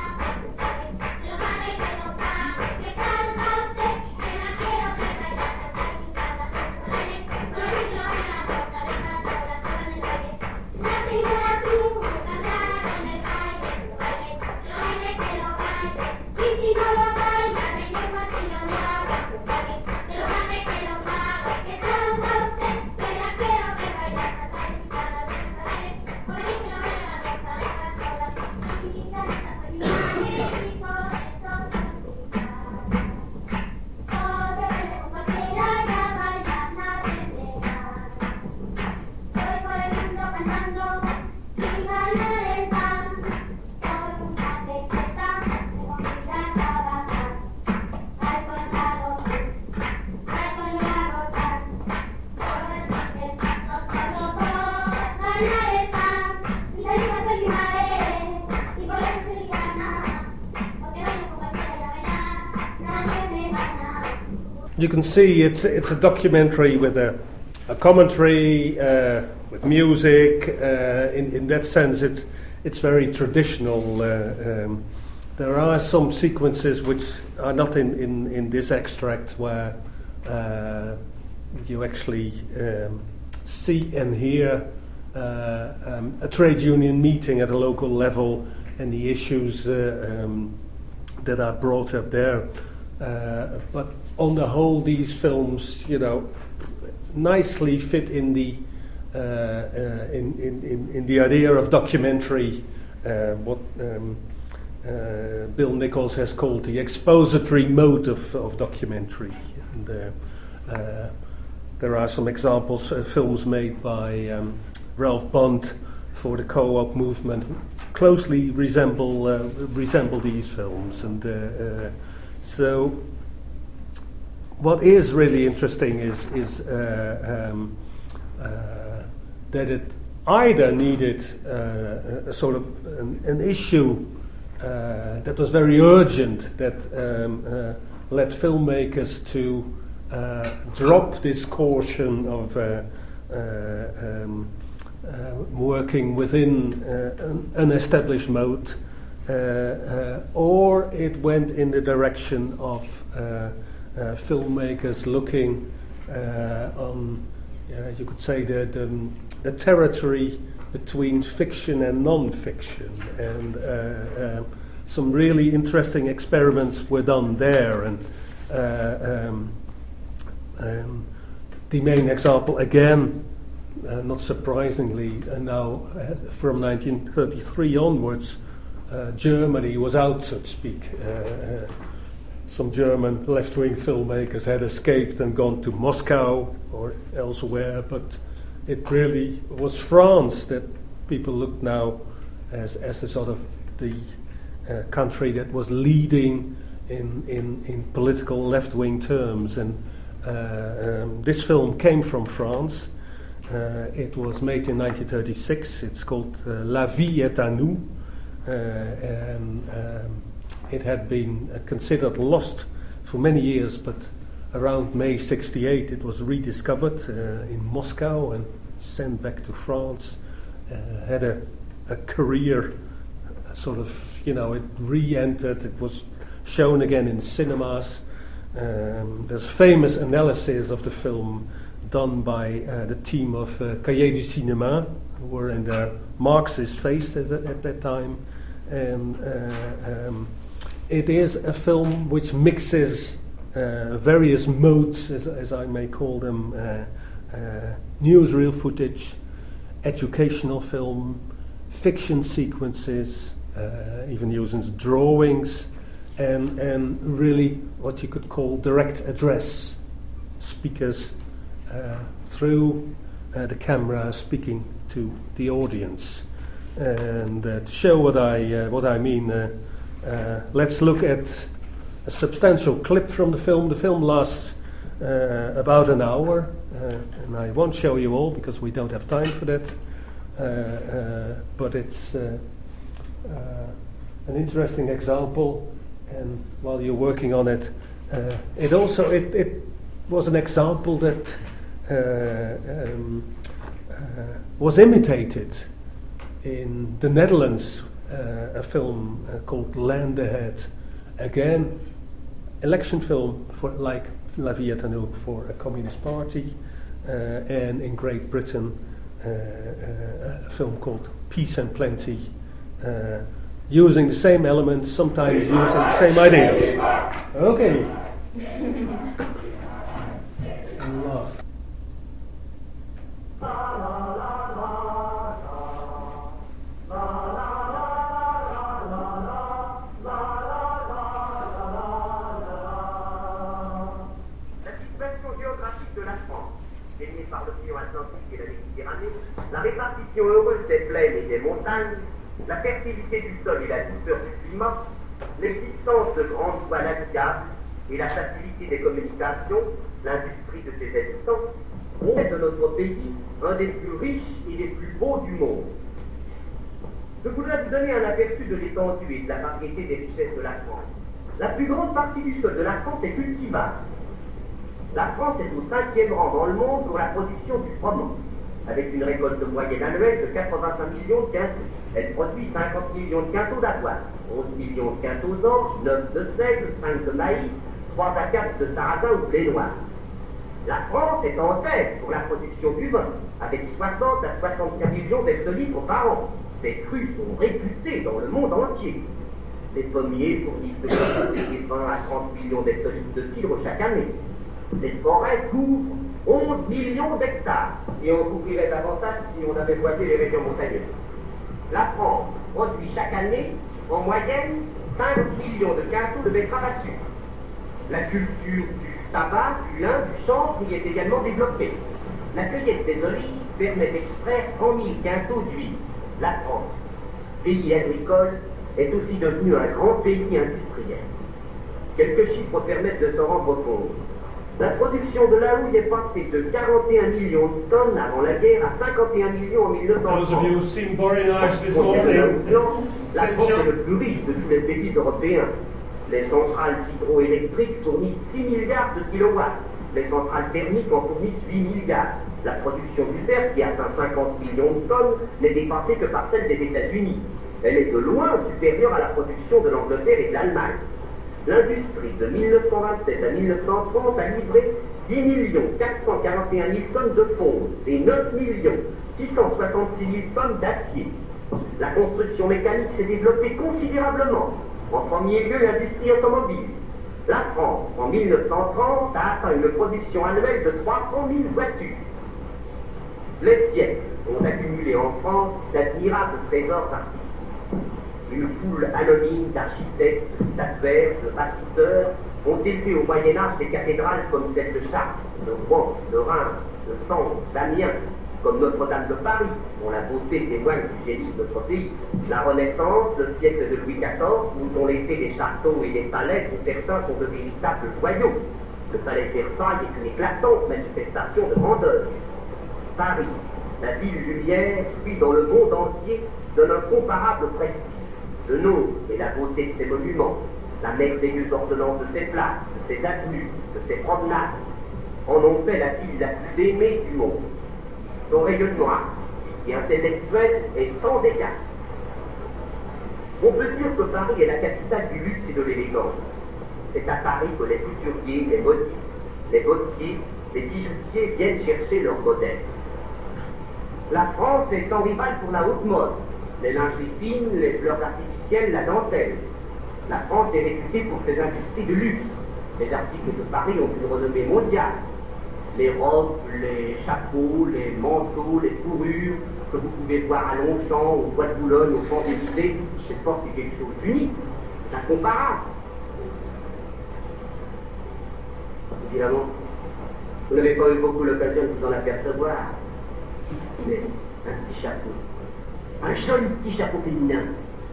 you can see it's it's a documentary with a, a commentary uh, with music. Uh, in in that sense, it's it's very traditional. Uh, um, there are some sequences which are not in, in, in this extract where uh, you actually um, see and hear uh, um, a trade union meeting at a local level and the issues uh, um, that are brought up there. But on the whole, these films, you know, nicely fit in the uh, uh, in, in, in, the idea of documentary, uh, what um, uh, Bill Nichols has called the expository mode of, of documentary. And, uh, uh, there are some examples, films made by um, Ralph Bond for the co-op movement, closely resemble resemble these films, and so what is really interesting is, is uh, um, uh, that it either needed uh, a sort of an, an issue uh, that was very urgent that um, uh, led filmmakers to uh, drop this caution of um, working within an, established mode, or it went in the direction of filmmakers looking uh, on, you could say, the, the, the, territory between fiction and non-fiction, and uh, some really interesting experiments were done there, and um, um, the main example again. Uh, not surprisingly, uh, now uh, from 1933 onwards, Germany was out, so to speak some German left wing filmmakers had escaped and gone to Moscow or elsewhere, but it really was France that people look now as, as the sort of the uh, country that was leading in, in, in political left wing terms. And Uh, um, this film came from France. Uh, it was made in 1936. It's called uh, La vie est à nous. Uh, and um, it had been uh, considered lost for many years, but around May 68 it was rediscovered uh, in Moscow and sent back to France. had a, a career, sort of, you know, it re entered, it was shown again in cinemas. Um, there's famous analysis of the film done by uh, the team of uh, Cahiers du Cinéma, who were in their Marxist phase at, at that time. And uh, um, it is a film which mixes uh, various modes, as, as, I may call them uh, uh, newsreel footage, educational film, fiction sequences, even using drawings and, and really what you could call direct address speakers uh, through uh, the camera speaking to the audience. And uh, to show what I, uh, what I mean, uh, uh, let's look at a substantial clip from the film. The film lasts about an hour, and I won't show you all because we don't have time for that. but it's an interesting example and while you're working on it, uh, it also it, it was an example that uh, um, uh, was imitated in the Netherlands, uh, a film uh, called Land Ahead. Again, election film for like La Vie est for a communist party, uh, and in Great Britain, a film called Peace and Plenty using the same elements, sometimes using the same ideas. Okay. La répartition heureuse des plaines et des montagnes, la fertilité du sol et la douceur du climat, l'existence de grandes voies navigables et la facilité des communications, l'industrie de ses habitants, font de notre pays un des plus riches et des plus beaux du monde. Je voudrais vous donner un aperçu de l'étendue et de la variété des richesses de la France. La plus grande partie du sol de la France est cultivable. La France est au cinquième rang dans le monde pour la production du froment avec une récolte moyenne annuelle de 85 millions de quintaux. Elle produit 50 millions de quintaux d'avoine, 11 millions de quintaux d'orge, 9 de seigle, 5 de maïs, 3 à 4 de sarrasin ou blé noir. La France est en tête pour la production du vin, avec 60 à 75 millions d'hectolitres par an. Ces crus sont réputés dans le monde entier. Les pommiers fournissent de 20 à 30 millions d'hectolitres de cidre chaque année. Les forêts couvrent 11 millions d'hectares. Et on couvrirait davantage si on avait boisé les régions montagneuses. La France produit chaque année, en moyenne, 5 millions de quintaux de betteraves à sucre. La culture du tabac, du lin, du chanvre y est également développée. La cueillette des olives permet d'extraire 100 000 quintaux d'huile. La France, pays agricole, est aussi devenu un grand pays industriel. Quelques chiffres permettent de s'en rendre compte. La production de la houille est passée de 41 millions de tonnes avant la guerre à 51 millions en 1930. Those of you who've seen Boring Ice this morning, la France est le plus riche de tous les pays européens. Les centrales hydroélectriques fournissent 6 milliards de kilowatts. Les centrales thermiques en fournissent 8 milliards. La production du fer, qui atteint 50 millions de tonnes, n'est dépassée que par celle des États-Unis. Elle est de loin supérieure à la production de l'Angleterre et de l'Allemagne. L'industrie de 1927 à 1930 a livré 10 441 000 tonnes de fonds et 9 666 000 tonnes d'acier. La construction mécanique s'est développée considérablement. En premier lieu, l'industrie automobile. La France, en 1930, a atteint une production annuelle de 300 000 voitures. Les siècles ont accumulé en France d'admirables trésors artistiques une foule anonyme d'architectes, de statuaires, de bâtisseurs ont élevé au Moyen Âge des cathédrales comme celle de Chartres, de Rouen, de Reims, de Sens, d'Amiens, comme Notre-Dame de Paris, dont la beauté témoigne du génie de notre pays? La Renaissance, le siècle de Louis XIV, où ont été des châteaux et des palais, où certains sont de véritables joyaux. Le palais de Versailles est une éclatante manifestation de grandeur. Paris, la ville lumière, suit dans le monde entier d'un incomparable prestige. Le nom et la beauté de ses monuments, la merveilleuse ordonnance de ses places, de ses avenues, de ses promenades, en ont fait la ville la plus aimée du monde. Son rayonnement et intellectuel est sans égal. On peut dire que Paris est la capitale du luxe et de l'élégance. C'est à Paris que les couturiers, les modistes, les bottiers, les bijoutiers viennent chercher leurs modèles. La France est sans rival pour la haute mode. Les lingeries fines, les fleurs artificielles, la dentelle. La France est réputée pour ses industries de luxe. Les articles de Paris ont une renommée mondiale. Les robes, les chapeaux, les manteaux, les fourrures que vous pouvez voir à Longchamp, au Bois de Boulogne, au Champs-Élysées, c'est fort c'est quelque chose d'unique, d'incomparable. Évidemment, vous n'avez pas eu beaucoup l'occasion de vous en apercevoir. Mais un petit chapeau, un joli petit chapeau féminin,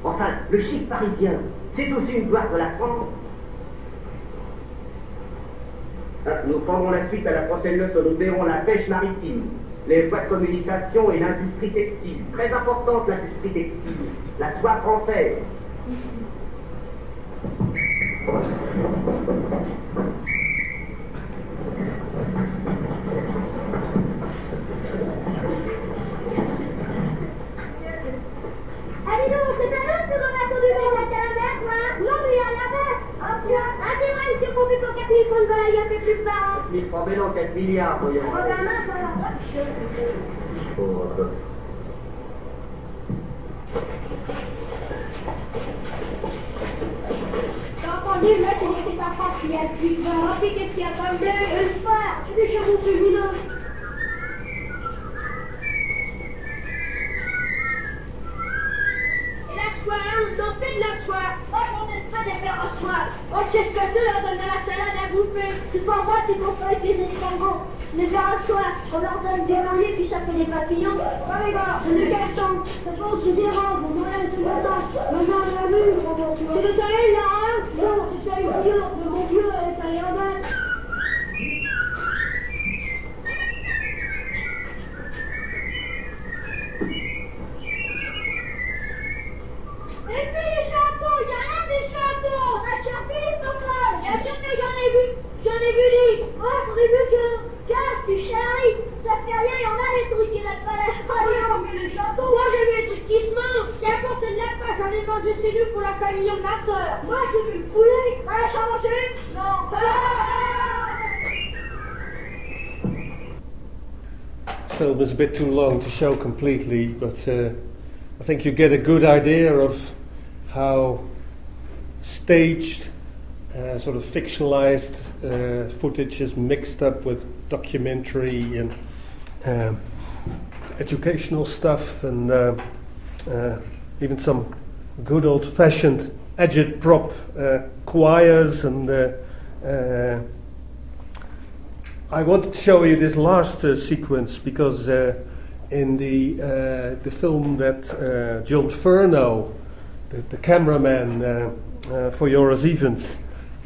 enfin, le chic parisien, c'est aussi une gloire de la France. Ah, Nous prendrons la suite à la prochaine leçon. Nous verrons la pêche maritime, les voies de communication et l'industrie textile. Très importante l'industrie textile, la soie française. travailler un peu plus 4 milliards. Oh, ben mince, tu n'étais pas fort, il y a oh, qu'est-ce qu'il y a comme bleu? Une fois, tu veux. Et la soie, on la soie. On sait oh, ce que on donne de la salade à bouffer. Tu pour moi, tu pour toi, des escargots. Les pères en soi, on leur donne des lauriers, puis ça fait des papillons. Par exemple, c'est du carton. Ça on le temps. On a vu, C'est de là, hein? Non, c'est ça, vieux, le bon vieux, c'est un Chapeaux Moi pâte, j'en ai mangé pour la famille de ma soeur Moi le poulet Non film is a bit too long to show completely, but uh, I think you get a good idea of how staged, uh, sort of fictionalized uh, footage is mixed up with documentary and um, educational stuff, and uh, uh, even some good old-fashioned agit-prop uh, choirs and. Uh, uh, I wanted to show you this last uh, sequence because uh, in the uh, the film that uh, John Ferno, the, the cameraman uh, uh, for Joris Ivens,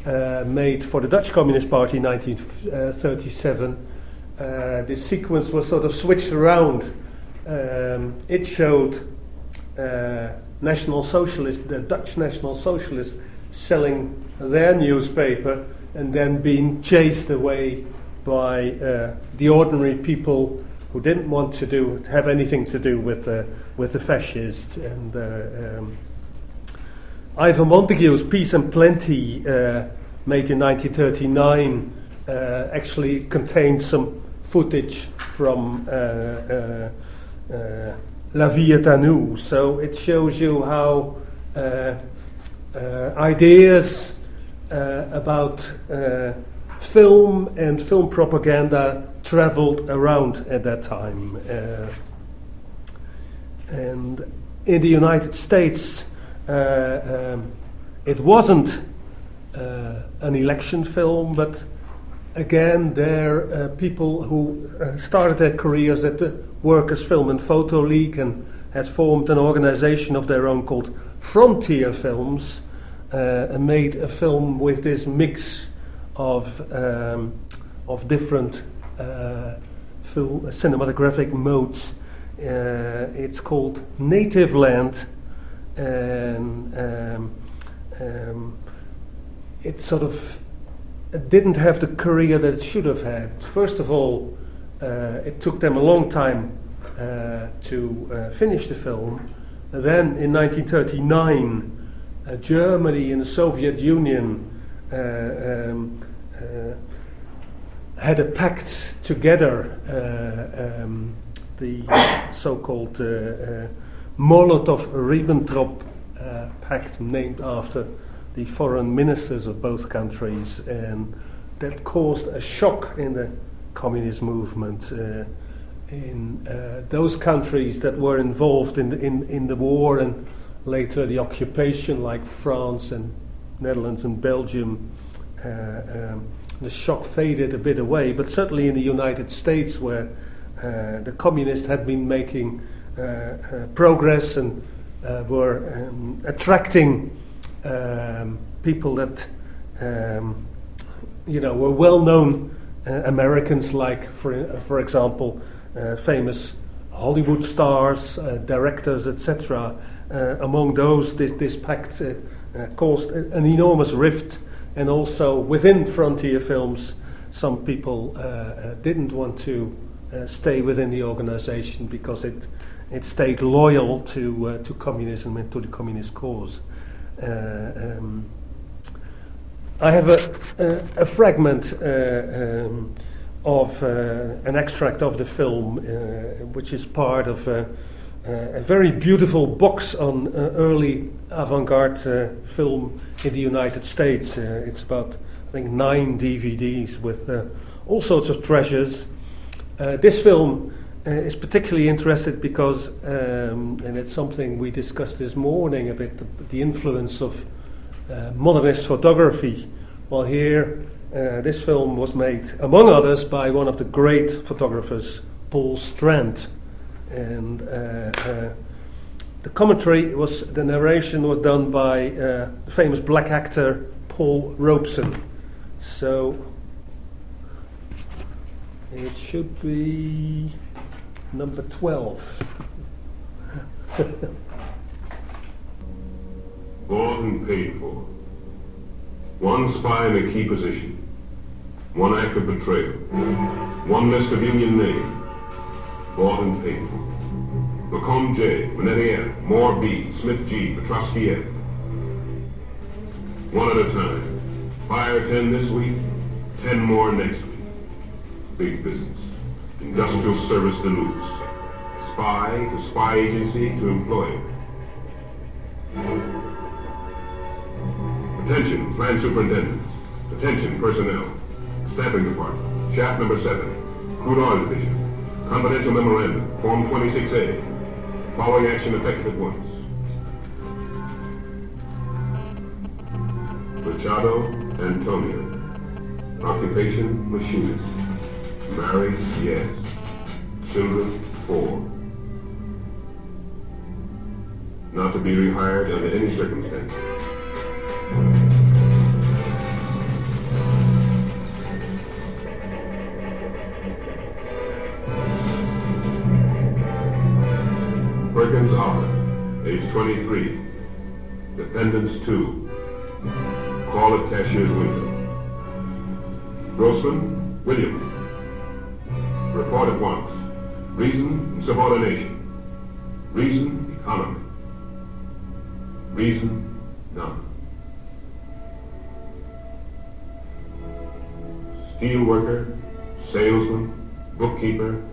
uh, made for the Dutch Communist Party in 1937, uh, this sequence was sort of switched around. Um, it showed uh, National Socialists, the Dutch National Socialists, selling their newspaper and then being chased away by uh, the ordinary people who didn't want to do have anything to do with uh, with the fascists and uh, um, Ivor Montagu's Peace and Plenty, uh, made in 1939, uh, actually contained some footage from uh, uh, uh, La à nous. So it shows you how ideas about film and film propaganda traveled around at that time. Uh, and in the United States, uh, um, it wasn't uh, an election film, but again, there uh, people who uh, started their careers at the Workers' Film and Photo League and had formed an organization of their own called Frontier Films uh, and made a film with this mix of um, of different film, cinematographic modes. Uh, it's called Native Land, and um, um, it sort of didn't have the career that it should have had. First of all, uh, it took them a long time uh, to uh, finish the film. Then in 1939, uh, Germany and the Soviet Union uh, um, had a pact together, um, the so called Molotov Ribbentrop pact, named after the foreign ministers of both countries, and that caused a shock in the communist movement. Uh, in uh, those countries that were involved in the, in, in the war and later the occupation, like France and Netherlands and Belgium, uh, um, the shock faded a bit away. But certainly in the United States, where uh, the communists had been making uh, uh, progress and were um, attracting um, people that um, you know were well known Americans, like for for example uh, famous Hollywood stars, uh, directors, etc. Uh, among those, this, this pact caused an enormous rift, and also within frontier films, some people didn't want to stay within the organization because it it stayed loyal to uh, to communism and to the communist cause. Uh, um, I have a, a, a fragment uh, um, of uh, an extract of the film, which is part of a, very beautiful box on early avant garde film in the United States. it's about, I think, nine DVDs with all sorts of treasures. this film uh, is particularly interested because, um, and it's something we discussed this morning a bit, the, the influence of uh, modernist photography. Well, here uh, this film was made, among others, by one of the great photographers, Paul Strand. And uh, uh, the commentary was, the narration was done by uh, the famous black actor Paul Robeson. So it should be number 12. Bought and paid for. One spy in a key position. One act of betrayal. One list of Union names. Bought and paid for. Macomb J, Manetti F, Moore B, Smith G, Petrosky F. One at a time. Fire 10 this week, 10 more next week. Big business. Industrial service lose. Spy to spy agency to employer. Attention, plant superintendents. Attention, personnel. Stamping Department, shaft number 7, Crude Oil Division, confidential memorandum, Form 26A. Following action effective at once. Machado Antonio. Occupation, machinist. Married, yes. Children, four. Not to be rehired under any circumstance. Perkins R, age 23. Dependents 2. Call at cashier's window. Grossman, William. Report at once. Reason, and subordination. Reason, economy. Reason, none. Steel worker, salesman, bookkeeper,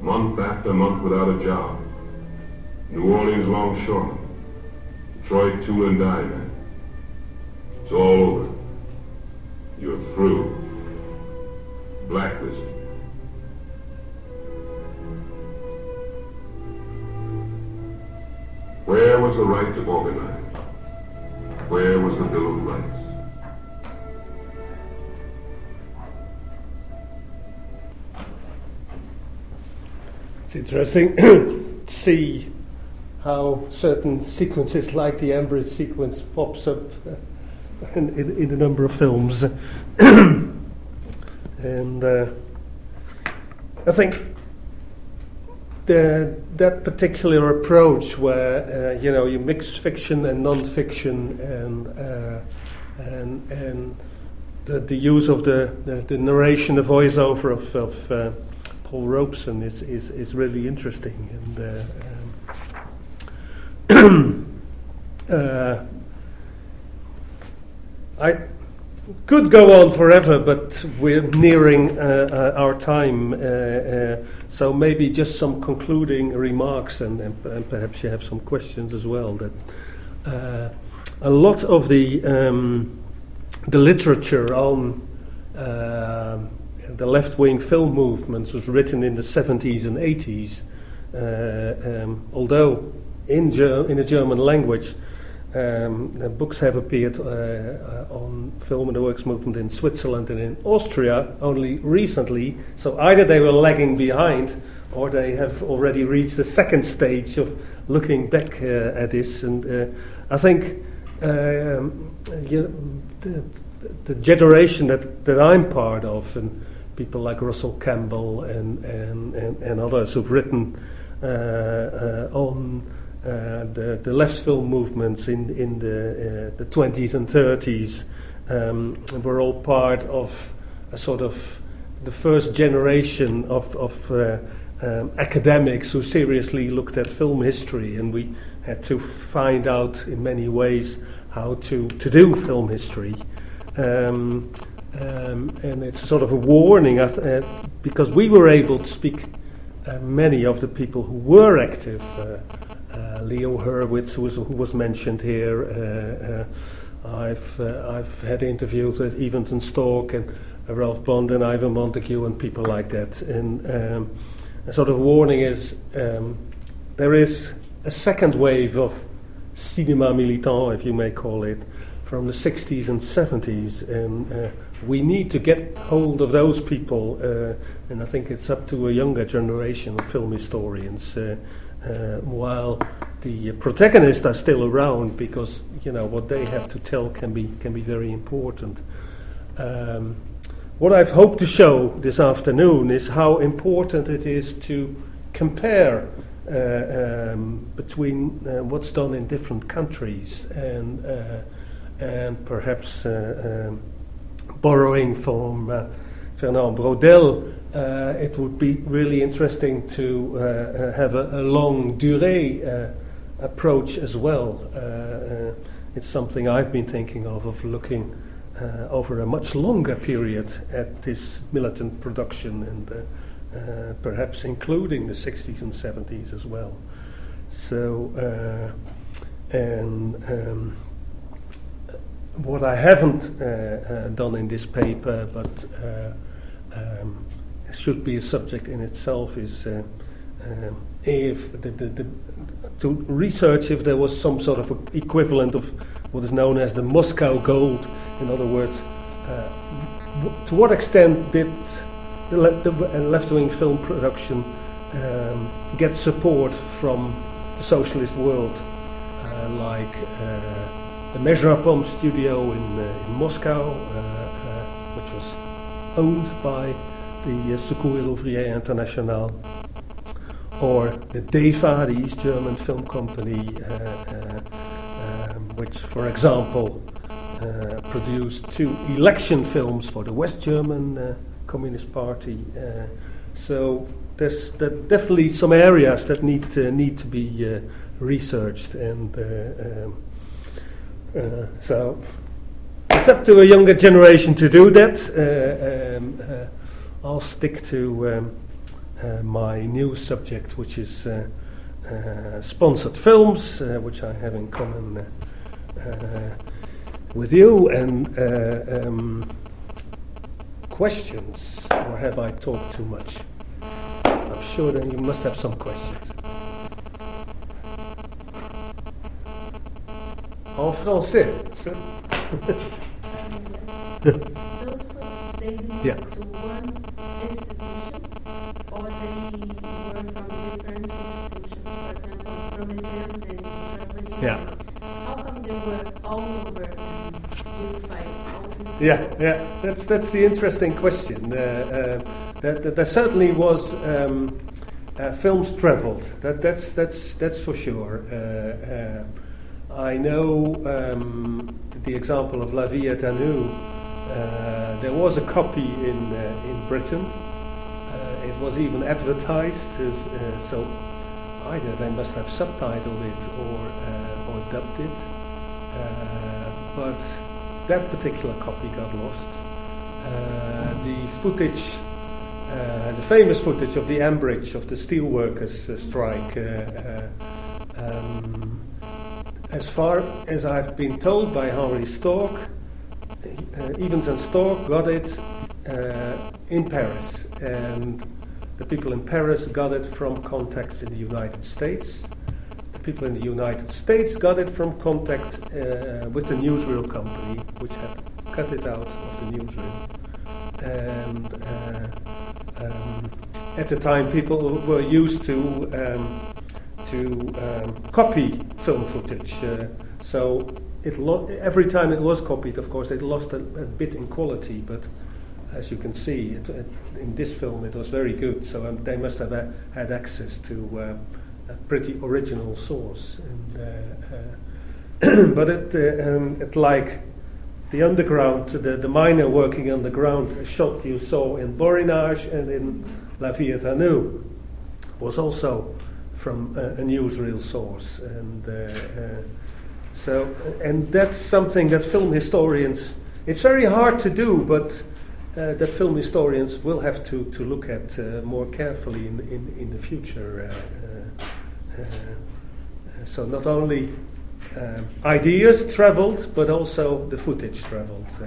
month after month without a job. New Orleans longshoreman. Detroit tool and die man. It's all over. You're through. Blacklisted. Where was the right to organize? Where was the Bill of Rights? It's interesting to see how certain sequences like the Ambridge sequence pops up uh, in, in, in a number of films. and uh, I think the, that particular approach where uh, you know you mix fiction and non-fiction and uh, and and the, the use of the, the, the narration, the voiceover of, of uh, Paul Robeson is, is, is really interesting and. Um, uh, I could go on forever, but we're nearing uh, uh, our time. Uh, uh, so maybe just some concluding remarks, and, and, and, perhaps you have some questions as well. That uh, a lot of the um, the literature on uh, the left-wing film movements was written in the 70s and 80s, um, although in, ger- in a German language. Um, books have appeared uh, on film and the works movement in Switzerland and in Austria only recently. So either they were lagging behind, or they have already reached the second stage of looking back uh, at this. And uh, I think um, you know, the, the, generation that, that I'm part of, and people like Russell Campbell and and, and, and others who've written on the, the left film movements in, in the, uh, the 20s and 30s um, were all part of a sort of the first generation of, of uh, um, academics who seriously looked at film history, and we had to find out in many ways how to, to do film history. Um, um, and it's sort of a warning uh, because we were able to speak uh, many of the people who were active uh, uh, Leo Hurwitz, who was, who was mentioned here. Uh, uh, I've, I've had interviews with Ivens and Storck and Ralph Bond and Ivor Montagu and people like that. And um, a sort of warning is um, there is a second wave of cinema militant, if you may call it, from the 60s and 70s. And uh, we need to get hold of those people. Uh, and I think it's up to a younger generation of film historians. Uh, uh, while the protagonists are still around because you know what they have to tell can be can be very important. Um, what I've hoped to show this afternoon is how important it is to compare uh, um, between uh, what's done in different countries and uh, and perhaps uh, um, borrowing from uh, Fernand Braudel uh, it would be really interesting to uh, uh have a, a longue durée uh, approach as well. Uh, it's something I've been thinking of, of looking over a much longer period at this militant production and perhaps including the 60s and 70s as well. So, and um, what I haven't done in this paper, but um, should be a subject in itself is uh, uh, if the, the, the, to research if there was some sort of equivalent of what is known as the Moscow Gold. In other words, uh, to what extent did the, the left-wing film production um, get support from the socialist world, uh, like uh, the Mezhrabpom studio in, uh, in Moscow, which was owned by the uh, Secours Ouvrier International, or the DEFA, the East German Film Company, uh, uh, um, which, for example, uh, produced two election films for the West German uh, Communist Party. Uh, so there's definitely some areas that need to, need to be researched, and um, so it's up to a younger generation to do that. Um, I'll stick to um, uh, my new subject, which is uh, uh, sponsored films, uh, which I have in common uh, uh, with you. And um, questions, or have I talked too much? I'm sure that you must have some questions. En français. yeah. to one institution, or they were from different institutions, for example, Prometheus and Germany. Yeah. How come they were all over? unify all Yeah, yeah, that's that's the interesting question. Uh, uh, that, that there certainly was um, uh, films travelled. That that's that's that's for sure. Uh, uh, I know um, the example of La Vie est à nous. Uh, there was a copy in uh, in Britain. Uh, it was even advertised as uh, so. Either they must have subtitled it or uh, or dubbed it. But that particular copy got lost. The footage, the famous footage of the Ambridge of the steelworkers strike, um, as far as I've been told by Henry Storck, Ivens and Storck got it uh, in Paris, and the people in Paris got it from contacts in the United States the people in the United States got it from contact uh, with the newsreel company, which had cut it out of the newsreel. And uh, um, at the time, people were used to um, to um, copy film footage. Uh, so it lo- every time it was copied, of course, it lost a, a bit in quality, but as you can see, it, it, in this film it was very good. So um, they must have uh, had access to um, a pretty original source. And, uh, uh, but it, uh, um, it like the underground, the, the miner working underground shot you saw in Borinage and in La à nous was also from a, a newsreel source. And uh, uh, so, and that's something that film historians, it's very hard to do, but uh, that film historians will have to, to look at uh, more carefully in, in, in the future. Uh, uh, uh, so not only um, ideas traveled, but also the footage traveled. Uh,